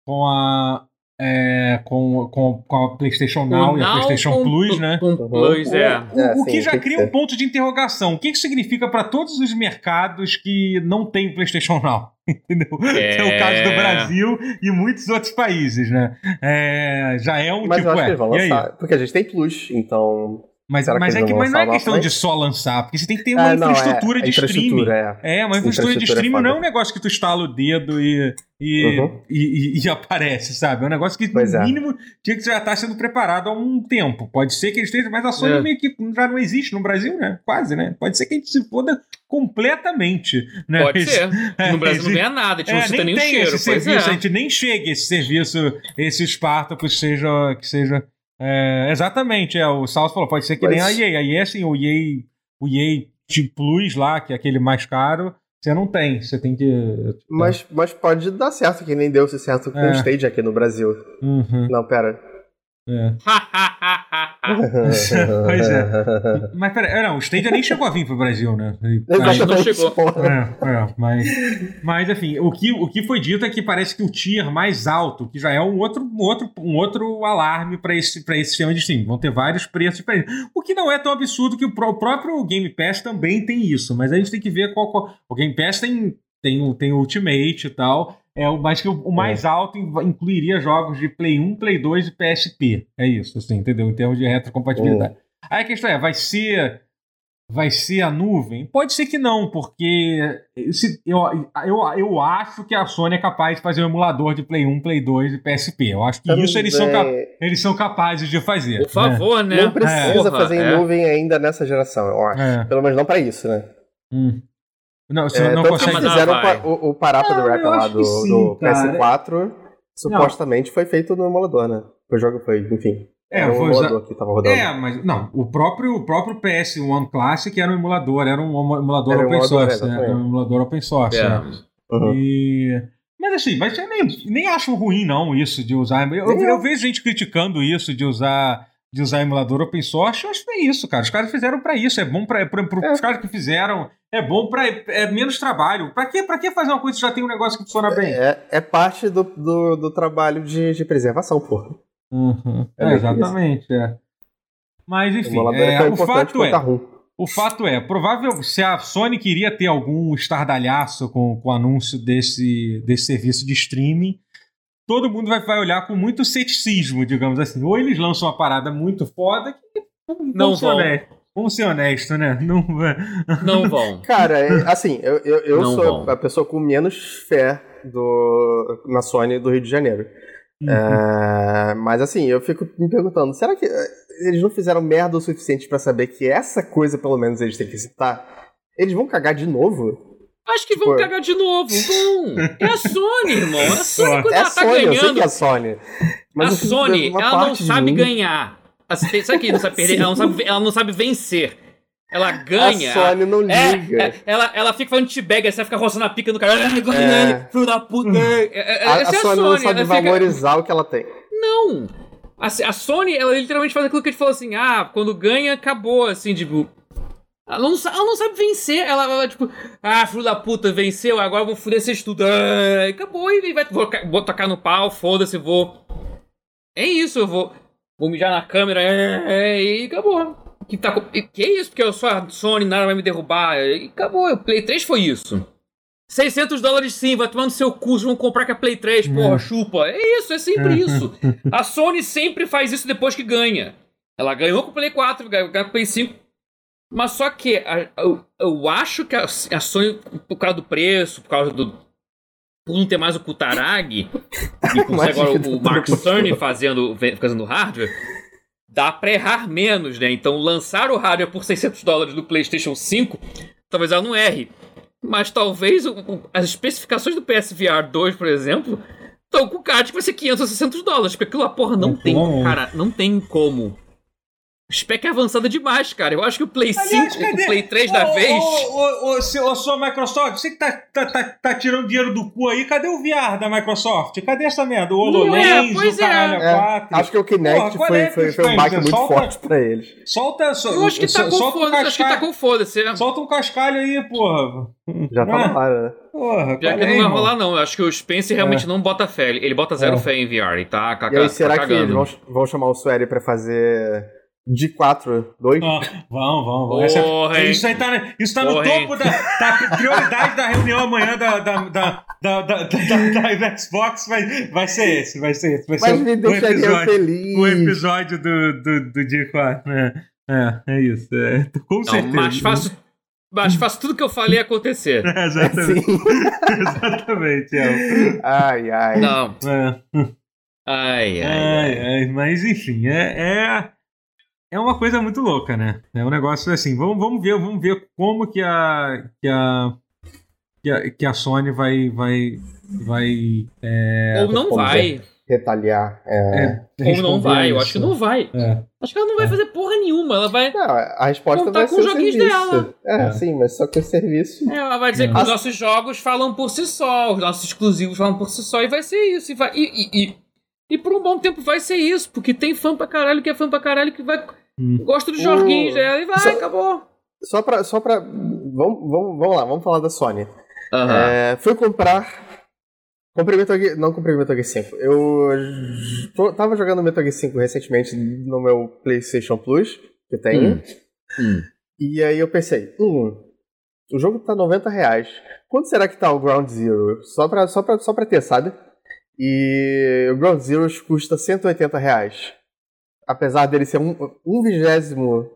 Com a. é, com, com, com a PlayStation Now o e a PlayStation com- Plus, né? Com Plus, é. O, É, o sim, que já cria um ponto de interrogação. O que isso significa para todos os mercados que não têm PlayStation Now? Entendeu? É. Que é o caso do Brasil e muitos outros países, né? É, já é um Mas tipo, eu acho ué, que eles vão lançar. Porque a gente tem Plus, então. Mas, mas é eles que mas não é questão lá de só lançar, porque você tem que ter uma Ah, não, infraestrutura é, de streaming. infraestrutura, é. É, uma infraestrutura de é streaming não é um negócio que tu estala o dedo e, e, Uhum. e, e- e aparece, sabe? É um negócio que, Pois no é. mínimo, tinha que já estar sendo preparado há um tempo. Pode ser que ele esteja, mas a Sony É. meio que já não existe no Brasil, né? Quase, né? Pode ser que a gente se foda completamente. Né? Pode ser. É, No Brasil não ganha nada, a gente não É, cita nem nem o cheiro. esse serviço, a é. gente nem chega esse serviço, esse Spartacus seja, que seja é, exatamente, é, o Salso falou, pode ser que nem a EA, a EA assim, o EA, o EA T Plus lá, que é aquele mais caro, Você não tem, você tem que. Mas, mas pode dar certo, que nem deu-se certo com É. o Stage aqui no Brasil. Uhum, Não, pera. é. Pois é. Mas peraí, é, não, o Stadia nem chegou a vir pro Brasil, né? Aí- Exatamente. chegou. É, é, mas, mas enfim, o que, o que foi dito é que parece que o tier mais alto, que já é um outro, um outro, um outro alarme para esse, pra esse sistema de streaming, vão ter vários preços diferentes. O que não é tão absurdo que o, pró- o próprio Game Pass também tem isso, mas a gente tem que ver qual. qual o Game Pass tem, tem, o, tem o Ultimate e tal. É, o- mas que o, o mais alto in- incluiria jogos de Play 1, Play 2 e PSP. É isso, assim, entendeu? Em termos de retrocompatibilidade. Aí a questão é, vai ser vai ser a nuvem? Pode ser que não, porque se- eu, eu, eu acho que a Sony é capaz de fazer um emulador de Play 1, Play 2 e PSP. Eu acho que isso eles são, Também eles são capazes de fazer. Por favor, né? Não precisa Porra, fazer em é. nuvem ainda nessa geração, eu acho. Né? É. Pelo menos não pra isso, né? Hum. Não, você É, não consegue. ela fizeram vai. pa- o, o Parapa do Rap eu lá do, sim, do cara. PS4, supostamente foi feito no emulador, né? O jogo foi, enfim. É, era um foi emulador que tava rodando. É, mas não, o próprio, o próprio PS1 Classic era um emulador, era um emulador Era open source. né? exatamente. Era um emulador open source. É. né? Uhum. E... Mas assim, mas eu nem, nem acho ruim, não, isso de usar. Eu, eu. eu vejo gente criticando isso de usar, de usar emulador open source. Eu acho que é isso, cara. Os caras fizeram pra isso. É bom para É. os caras que fizeram. É bom pra é menos trabalho. Pra que pra que fazer uma coisa que já tem um negócio que funciona bem? É, é parte do, do, do trabalho de, de preservação, porra. Uhum. É É, exatamente, é. Mas enfim, é, é o fato é. ROM. O fato é, provável se a Sony queria ter algum estardalhaço com, com o anúncio desse, desse serviço de streaming, todo mundo vai, vai olhar com muito ceticismo, digamos assim. Ou eles lançam uma parada muito foda que Não honestos. Vamos ser honestos, né? Não, Não vão. Cara, é, assim, eu, eu, eu sou vão. a pessoa com menos fé do, na Sony do Rio de Janeiro. Uhum. É, mas assim, eu fico me perguntando, será que eh, eles não fizeram merda o suficiente pra saber que essa coisa, pelo menos, eles têm que citar? Eles vão cagar de novo? Acho que vão Tipo- cagar de novo. É a Sony, irmão. É a Sony quando é ela tá Sony, eu sei ganhando. que é a Sony. Mas a fico- Sony, ela não sabe ganhar. Assim, Sabe que não sabe perder? Ela não sabe, ela não sabe vencer. Ela ganha. A Sony não É, liga. é, ela, ela fica fazendo te-bag, você fica roçando a pica no cara. Ah, ganhei, É. filho da puta. É, é, a, a é a Sony, não sabe ela fica- valorizar o que ela tem. Não! A, a Sony, ela literalmente faz aquilo que a gente falou assim: ah, quando ganha, acabou, assim, tipo. Ela não, ela não sabe vencer, ela, ela, tipo, ah, filho da puta, venceu, agora eu vou fuder vocês tudo. Ah, acabou, e vai, vou, vou tocar no pau, foda-se, vou. É isso, eu vou. Vou mijar na câmera, é, é, e acabou. Que, tá, que é isso? Porque eu sou a Sony, nada vai me derrubar. E acabou, o Play 3 foi isso. 600 dólares sim, vai tomar no seu cu, vão comprar com a Play 3, porra, É. chupa. É isso, é sempre isso. A Sony sempre faz isso depois que ganha. Ela ganhou com o Play 4, ganhou com o Play 5. Mas só que a- eu, eu acho que a, a Sony, por causa do preço, por causa do. Por não ter mais o Kutaragi, e por ser agora o, o Mark Cerny fazendo, fazendo hardware, dá pra errar menos, né? Então lançar o hardware por 600 dólares no PlayStation 5, talvez ela não erre. Mas talvez o- o- as especificações do PSVR 2, por exemplo, estão com cara de que vai ser 500 ou 600 dólares. Porque aquilo lá, porra, não tem. Como? Cara, não tem como. Spec é avançada demais, cara. Eu acho que o Play 5, o Play 3 da Ô, vez. Ô, ô, ô, se- ô, sua Microsoft, você que tá, tá, tá, tá tirando dinheiro do cu aí, cadê o VR da Microsoft? Cadê essa merda? O é, HoloLens, pois o caralho é. a quatro? Acho que o Kinect Porra, foi, é, foi, foi um baque muito Solta- forte pra eles. Solta, so, Eu acho que tá so- com solta um foda-se. Acho que tá com foda-se. Solta um cascalho aí, porra. Já tá Ah, na hora, né? Porra, Já qual que é, não vai irmão? rolar, não. Eu acho que o Spencer realmente não bota fé. Ele bota zero É. fé em VR. Ele tá, ca- E aí, tá será que eles cagando. vão, vão chamar o Sueri pra fazer de 4, 2? Ah, vão, vão, vão. Essa- isso aí tá, isso tá no topo da, da prioridade da reunião amanhã da, da, da, da, da, da- da Xbox. Vai, vai ser esse, vai ser esse. Vai ser Mas me o deixaria episódio, feliz. o episódio do, do, do dia 4. É, é, é isso. É, com Não, certeza. mas faço, mas faço tudo que eu falei acontecer. É, exatamente. Exatamente. É. Ai, ai. Não. É. Ai, ai. Ai, ai, mas enfim, é, é, é uma coisa muito louca, né? É um negócio assim, vamos, vamos ver, vamos ver como que a que a que a, que a Sony vai vai vai é, Ou não como vai. Retaliar. É. é, Ou não vai. Eu isso. acho que não vai. É. Acho que ela não vai fazer porra nenhuma, ela vai. Não, a resposta Contar vai com ser os o joguinhos serviço. dela. É, É. sim, mas só que o serviço. É, Ela vai dizer É. que os nossos jogos falam por si só, os nossos exclusivos falam por si só, e vai ser isso. E, vai, e, e, e, e por um bom tempo vai ser isso, porque tem fã pra caralho que é fã pra caralho que vai. Hum. Gosta dos O- joguinhos dela e vai, Só- acabou. Só pra. Só pra vamos, vamos, vamos lá, vamos falar da Sony. Aham. É, fui comprar. Comprei Metal Gear. Não comprei Metal Gear 5. Eu tô- tava jogando Metal Gear 5 recentemente no meu PlayStation Plus, que eu tenho. Hum. Hum. E aí eu pensei, hum, o jogo tá 90 reais. Quanto será que tá o Ground Zero? Só pra, só pra, só pra ter, sabe? E o Ground Zero custa 180 reais. Apesar dele ser um, um vigésimo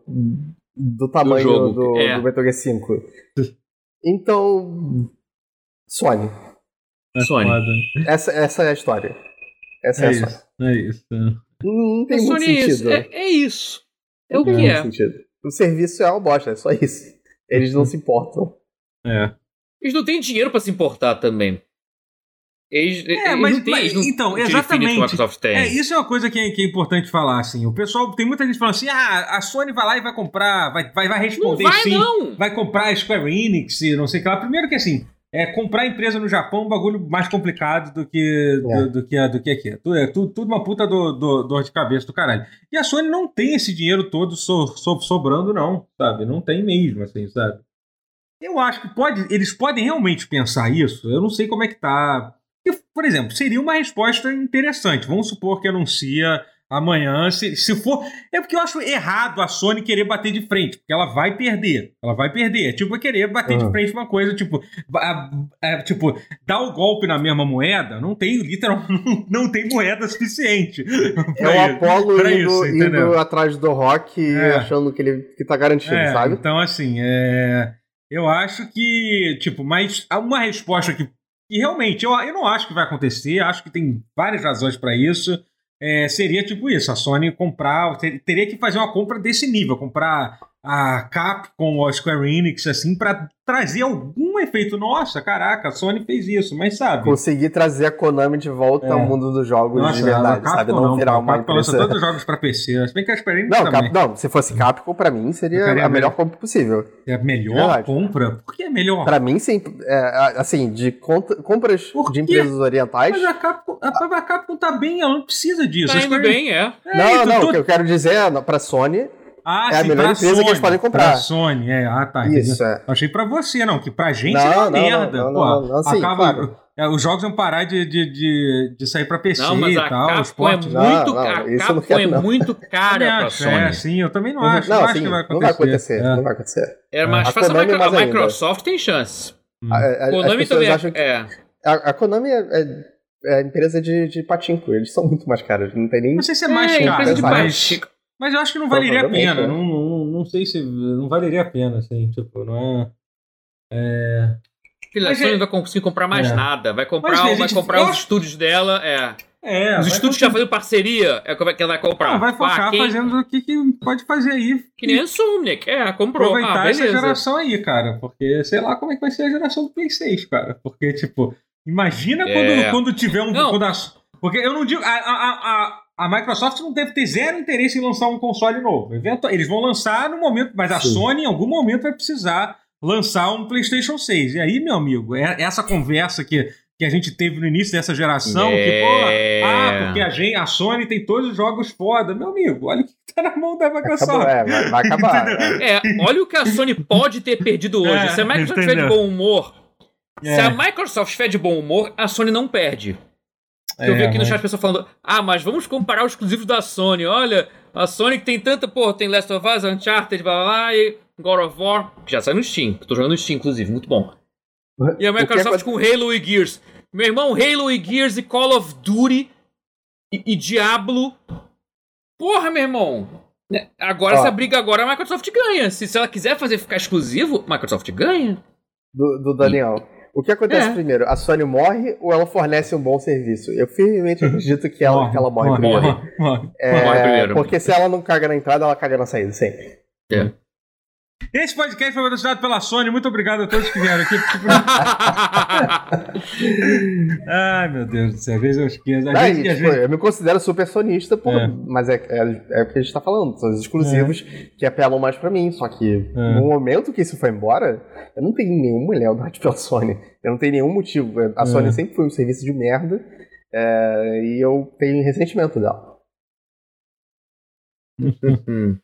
do tamanho do, jogo, é. do Metal Gear 5. Então, Sony. É Sony. Essa, essa é a história. Essa é, É a Sony. isso, é isso. Não, não tem A muito Sony sentido. É, é isso. É o que é. sentido. O serviço é uma bosta, é só isso. Eles não se importam. É. Eles não têm dinheiro pra se importar também. Eles, É, eles mas- não têm, mas- eles não então, exatamente. Microsoft tem. É, isso é uma coisa que é, que é importante falar, assim. O pessoal, tem muita gente falando assim, ah, a Sony vai lá e vai comprar, vai, vai, vai não responder vai, sim. não! Vai comprar a Square Enix, e não sei o que lá. Primeiro que assim, é, comprar empresa no Japão é um bagulho mais complicado do que, do, É. do que, do que aqui. Tudo, é tudo, tudo uma puta do, do- dor de cabeça do caralho. E a Sony não tem esse dinheiro todo so- so- sobrando, não, sabe? Não tem mesmo, assim, sabe? Eu acho que pode, eles podem realmente pensar isso. Eu não sei como é que tá. Por exemplo, seria uma resposta interessante. Vamos supor que anuncia amanhã. Se, se for. É porque eu acho errado a Sony querer bater de frente, porque ela vai perder. Ela vai perder. É tipo querer bater de Uhum. frente uma coisa, tipo, a- a- tipo, dar o golpe na mesma moeda, não tem, literalmente, não, não tem moeda suficiente. É o. Apollo indo, isso, indo atrás do Rock e É. achando que ele que tá garantido, É, sabe? Então, assim, é, eu acho que, tipo, mas há uma resposta que, que realmente eu, eu não acho que vai acontecer, acho que tem várias razões para isso. é, seria tipo isso: a Sony comprar, ter- teria que fazer uma compra desse nível, comprar a Capcom ou a Square Enix, assim, para trazer algum efeito. Nossa, caraca, a Sony fez isso, mas sabe. Conseguir trazer a Konami de volta É. ao mundo dos jogos Nossa, de verdade, sabe? Não, virar pô, uma a Capcom lança empresa. todos os jogos para PC. Se bem que a Square Enix Não, também. Cap... não, se fosse Capcom, pra mim seria a melhor compra possível. É a melhor Verdade. compra? Por que é melhor? Pra mim, sim. é, assim, de conta- compras de empresas orientais. Mas a Capcom, a, a Capcom tá bem, ela não precisa disso. Tá A indo Square- bem, é. É, Não, não, tô- o que eu quero dizer é, pra Sony, Ah, é a sim, melhor pra empresa que Sony, eles podem comprar. Pra Sony, é. Ah, tá. isso é. Eu achei pra você, não, que pra gente Não, é uma não, merda. não, pô. não, não, sim, acaba, claro. é, os jogos vão parar de, de, de, de sair pra PC Não, mas e a tal. os Capcom é muito, Não, não, a não Capcom quero, é não. muito cara pra acho, Sony. É, sim, eu também não acho. não, não acho sim, que vai acontecer. não vai acontecer. É. Não vai acontecer. É mais A fácil a, Konami Micro- a ainda. Microsoft tem chance. Hum. A, a, Konami também acham é, que é. a, a Konami é, é, é a empresa de, de patinco. Eles são muito mais caros. Não tem nem. Não sei se é mais é, caro, empresa de mas- baixo. Mas eu acho que não valeria a pena. é. Não, não, não sei se não valeria a pena, assim, tipo, não é. É. Filha, a Sony é- não vai conseguir comprar mais É. nada. Vai comprar, Mas, vai gente, comprar eu os estúdios dela. É. É, os estúdios que já faziam parceria é que vai- que ela vai comprar. Não, vai focar Ah, quem- fazendo o que, que pode fazer aí. Que nem a Insomniac. É, comprou. aproveitar ah, essa geração aí, cara. Porque sei lá como é que vai ser a geração do Play 6, cara. Porque, tipo, imagina É. quando, quando tiver um. Não. quando a- porque eu não digo. A, a, a, a Microsoft não deve ter zero interesse em lançar um console novo. Eles vão lançar no momento, mas a Sim. Sony em algum momento vai precisar lançar um PlayStation 6. E aí, meu amigo, é essa conversa que. Que a gente teve no início dessa geração, que, pô, É. ah, porque a, gente, a Sony tem todos os jogos foda. Meu amigo, olha o que tá na mão da Microsoft. Acabou, é, vai, vai acabar. é. É, olha o que a Sony pode ter perdido hoje. É, se a Microsoft estiver de entendeu? bom humor, se É. a Microsoft estiver de bom humor, a Sony não perde. Eu vi É, aqui no chat pessoas falando: ah, mas vamos comparar os exclusivos da Sony. Olha, a Sony tem tanta, pô, tem Last of Us, Uncharted, blá blá blá, e God of War, que já sai no Steam. que eu Tô jogando no Steam, inclusive, muito bom. E a que Microsoft aconte- com Halo e Gears. Meu irmão, Halo e Gears e Call of Duty e, e Diablo. Porra, meu irmão. Né, Agora, Ó. essa briga agora a Microsoft ganha. Se, se ela quiser fazer ficar exclusivo, a Microsoft ganha. do, do Daniel. O que acontece É. primeiro? A Sony morre ou ela fornece um bom serviço? Eu firmemente acredito que ela, que ela morre, primeiro. Morre, morre. É, Morre primeiro. Porque se ela não caga na entrada, ela caga na saída, sempre. É. Esse podcast foi patrocinado pela Sony. Muito obrigado a todos que vieram aqui. Ai, meu Deus do céu. Às vezes eu esqueço. Às vezes, às tipo, vezes... Eu me considero super sonista, É. mas é, é, é o que a gente tá falando. São os exclusivos que apelam mais pra mim. Só que É. no momento que isso foi embora, eu não tenho nenhum mulher do pela Sony. Eu não tenho nenhum motivo. A É. Sony sempre foi um serviço de merda. é, e eu tenho ressentimento dela.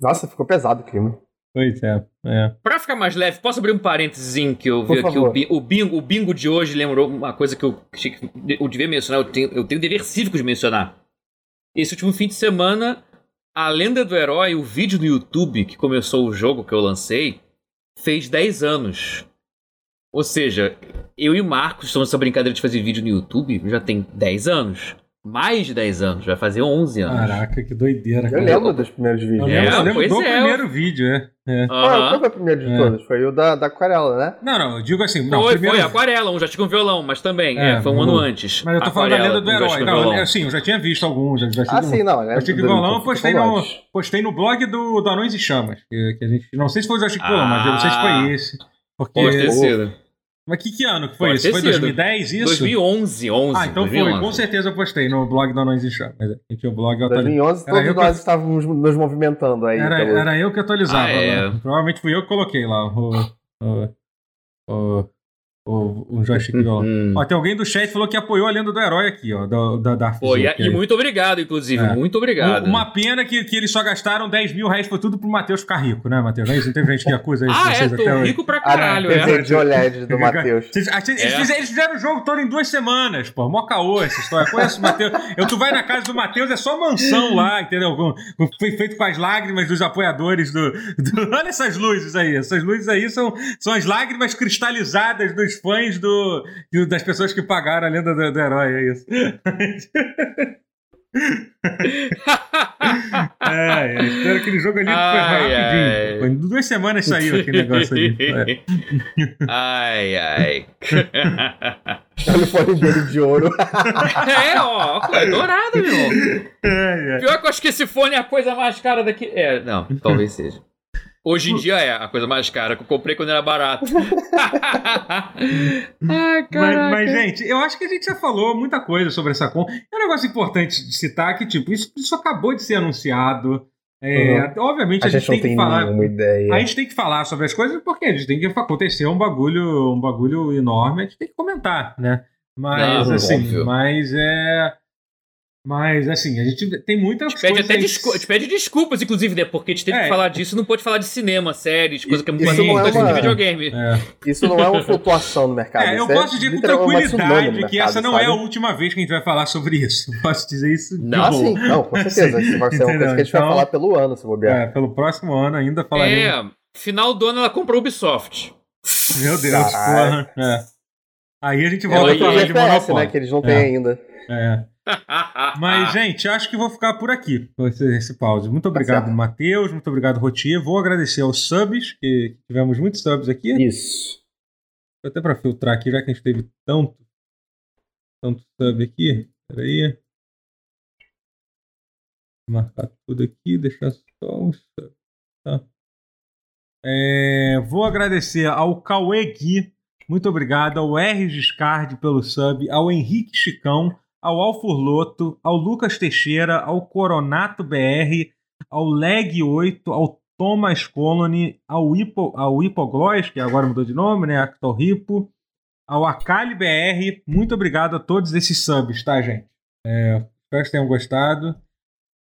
Nossa, ficou pesado o clima. Pois é. é. Pra ficar mais leve, posso abrir um parênteses que eu vi aqui? O, bi- o bingo, o bingo de hoje lembrou uma coisa que eu, achei que eu devia mencionar, eu tenho, eu tenho dever cívico de mencionar. Esse último fim de semana, a Lenda do Herói, o vídeo no YouTube que começou o jogo que eu lancei, fez 10 anos. Ou seja, eu e o Marcos estamos nessa brincadeira de fazer vídeo no YouTube já tem 10 anos. Mais de 10 anos, vai fazer 11 anos. Caraca, que doideira. Eu cara. lembro dos primeiros Eu vídeos. lembro, É, eu lembro do é. primeiro vídeo, é. é. Ah, qual foi o primeiro de É. todos? Foi o da, da aquarela, né? Não, não, eu digo assim. Não, foi, primeiro... foi, Aquarela, um já tinha um violão, mas também, É, é, foi um ano antes. Mas eu tô falando da Aquarela, lenda do já herói. um Não, assim, eu já tinha visto alguns. Já, já Ah, sim, não. né? Eu tinha violão, eu postei no, postei no blog do, do Anões e Chamas. Que, que a gente, não sei se foi o Joystick Violão, mas eu não sei se foi esse. Porque, Pode ter sido. Mas que, que ano que foi Pode isso? Foi sido. 2010 isso? 2011, 11. Ah, então foi. 2011. Com certeza eu postei no blog do Anões e Chamas. A gente tinha o blog eu atualizei. 2011, Era eu todos que- nós estávamos nos movimentando aí. Era, pelo- era eu que atualizava. Ah, é. lá. Provavelmente fui eu que coloquei lá o, o, o, o, o joystick violão. Hum. Ó, tem alguém do chat que falou que apoiou a lenda do herói aqui, ó. Da, da, da Foi, Arthur, e muito obrigado, inclusive. É. Muito obrigado. Uma pena que, que eles só gastaram 10 mil reais, foi tudo pro Matheus ficar rico, né, Matheus? Não é isso? Teve gente que acusa isso Ah, é, vocês tô até hoje. rico pra Ah, caralho, não, é. De OLED do Matheus. Vocês- ah, eles, É. fizeram, eles fizeram o jogo todo em duas semanas, pô. Mó caô essa história. Conhece o Matheus? Eu, tu vai na casa do Matheus, é só mansão lá, entendeu? Com- com- Foi feito com as lágrimas dos apoiadores do, do- Olha essas luzes aí. Essas luzes aí são, são as lágrimas cristalizadas dos fãs do, do- das pessoas que pagaram a lenda do, do herói, é isso. É, é, espero que aquele jogo ali foi Ai, rapidinho. ai. Foi em duas semanas saiu aquele negócio ali. É. ai, ai. Olha o fone dele de ouro. é, ó, é dourado, meu irmão. É, é. Pior que eu acho que esse fone é a coisa mais cara daqui. É, não, talvez seja. Hoje em dia é a coisa mais cara que eu comprei quando era barato. Ai, Mas, mas, gente, eu acho que a gente já falou muita coisa sobre essa compra. É um negócio importante de citar que, tipo, isso, isso acabou de ser anunciado. É, Obviamente A a gente, gente não tem que tem falar. nenhuma ideia. A gente tem que falar sobre as coisas porque a gente tem que acontecer um bagulho, um bagulho enorme, a gente tem que comentar, né? Mas Não, assim, óbvio. mas é. Mas assim, a gente tem muitas A gente pede coisas. até gente pede desculpas, inclusive, né? Porque a gente teve É. que falar disso e não pode falar de cinema, séries, coisa que é muito mais é importante uma- de videogame. É. Isso não é uma flutuação no mercado. É, eu isso posso dizer com tranquilidade que essa não é a sabe? última vez que a gente vai falar sobre isso. Posso dizer isso de Não, Ah, boa. sim, não, com certeza. Sim, Isso vai ser uma coisa que a gente vai Então- falar pelo ano, se bobear. É, pelo próximo ano ainda falaremos. É, final do ano ela comprou o Ubisoft. Meu Deus, porra. É. Aí a gente É volta Oi, a falar outro de FPS, Monopólio. né? Que eles não têm ainda. É. Mas, gente, acho que vou ficar por aqui com esse, esse pause. Muito obrigado, certo. Matheus. Muito obrigado, Rotier. Vou agradecer aos subs, que tivemos muitos subs aqui. Isso. Até para filtrar aqui, já que a gente teve tanto, tanto sub aqui. Peraí. Marcar tudo aqui, deixar só um sub. Tá? É, vou agradecer ao Cauê Gui. Muito obrigado. Ao R. Giscard pelo sub. Ao Henrique Chicão. Ao Alfurloto. Ao Lucas Teixeira. Ao Coronato BR. Ao Leg 8. Ao Thomas Colony. Ao, Hipo, ao Hipogloss, que agora mudou de nome, né? Actor Hipo. Ao Akali BR. Muito obrigado a todos esses subs, tá, gente? É, espero que tenham gostado.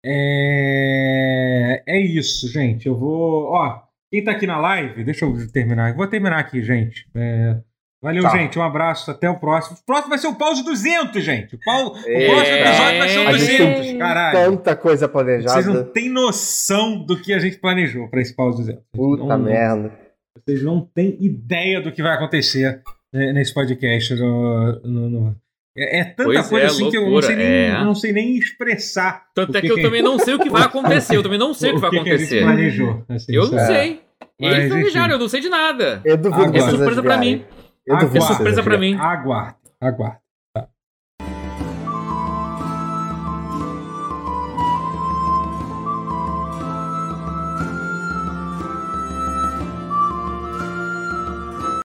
É, é isso, gente. Eu vou. Ó, quem tá aqui na live, deixa eu terminar. Vou terminar aqui, gente. É, Valeu, Tá. gente. Um abraço. Até o próximo. O próximo vai ser o pause 200, gente. O, pau... o É. próximo episódio vai ser o A gente tem 200. Caralho. Tanta coisa planejada. Vocês não têm noção do que a gente planejou pra esse pause 200. Puta Não- merda. Vocês não têm ideia do que vai acontecer né, nesse podcast. no- no- no- É, é tanta Pois coisa é, assim que eu não loucura, sei, nem, é. não sei nem expressar. Tanto o é que eu também não sei o que vai acontecer. Eu também não sei o que vai que a gente acontecer. planejou. assim, Eu não sei. Mas, Eles planejaram, eu não sei de nada. Eu duvido que É surpresa pra adivinharem. mim. Eu Surpresa pra adivinharem. mim. Aguarde, aguarde.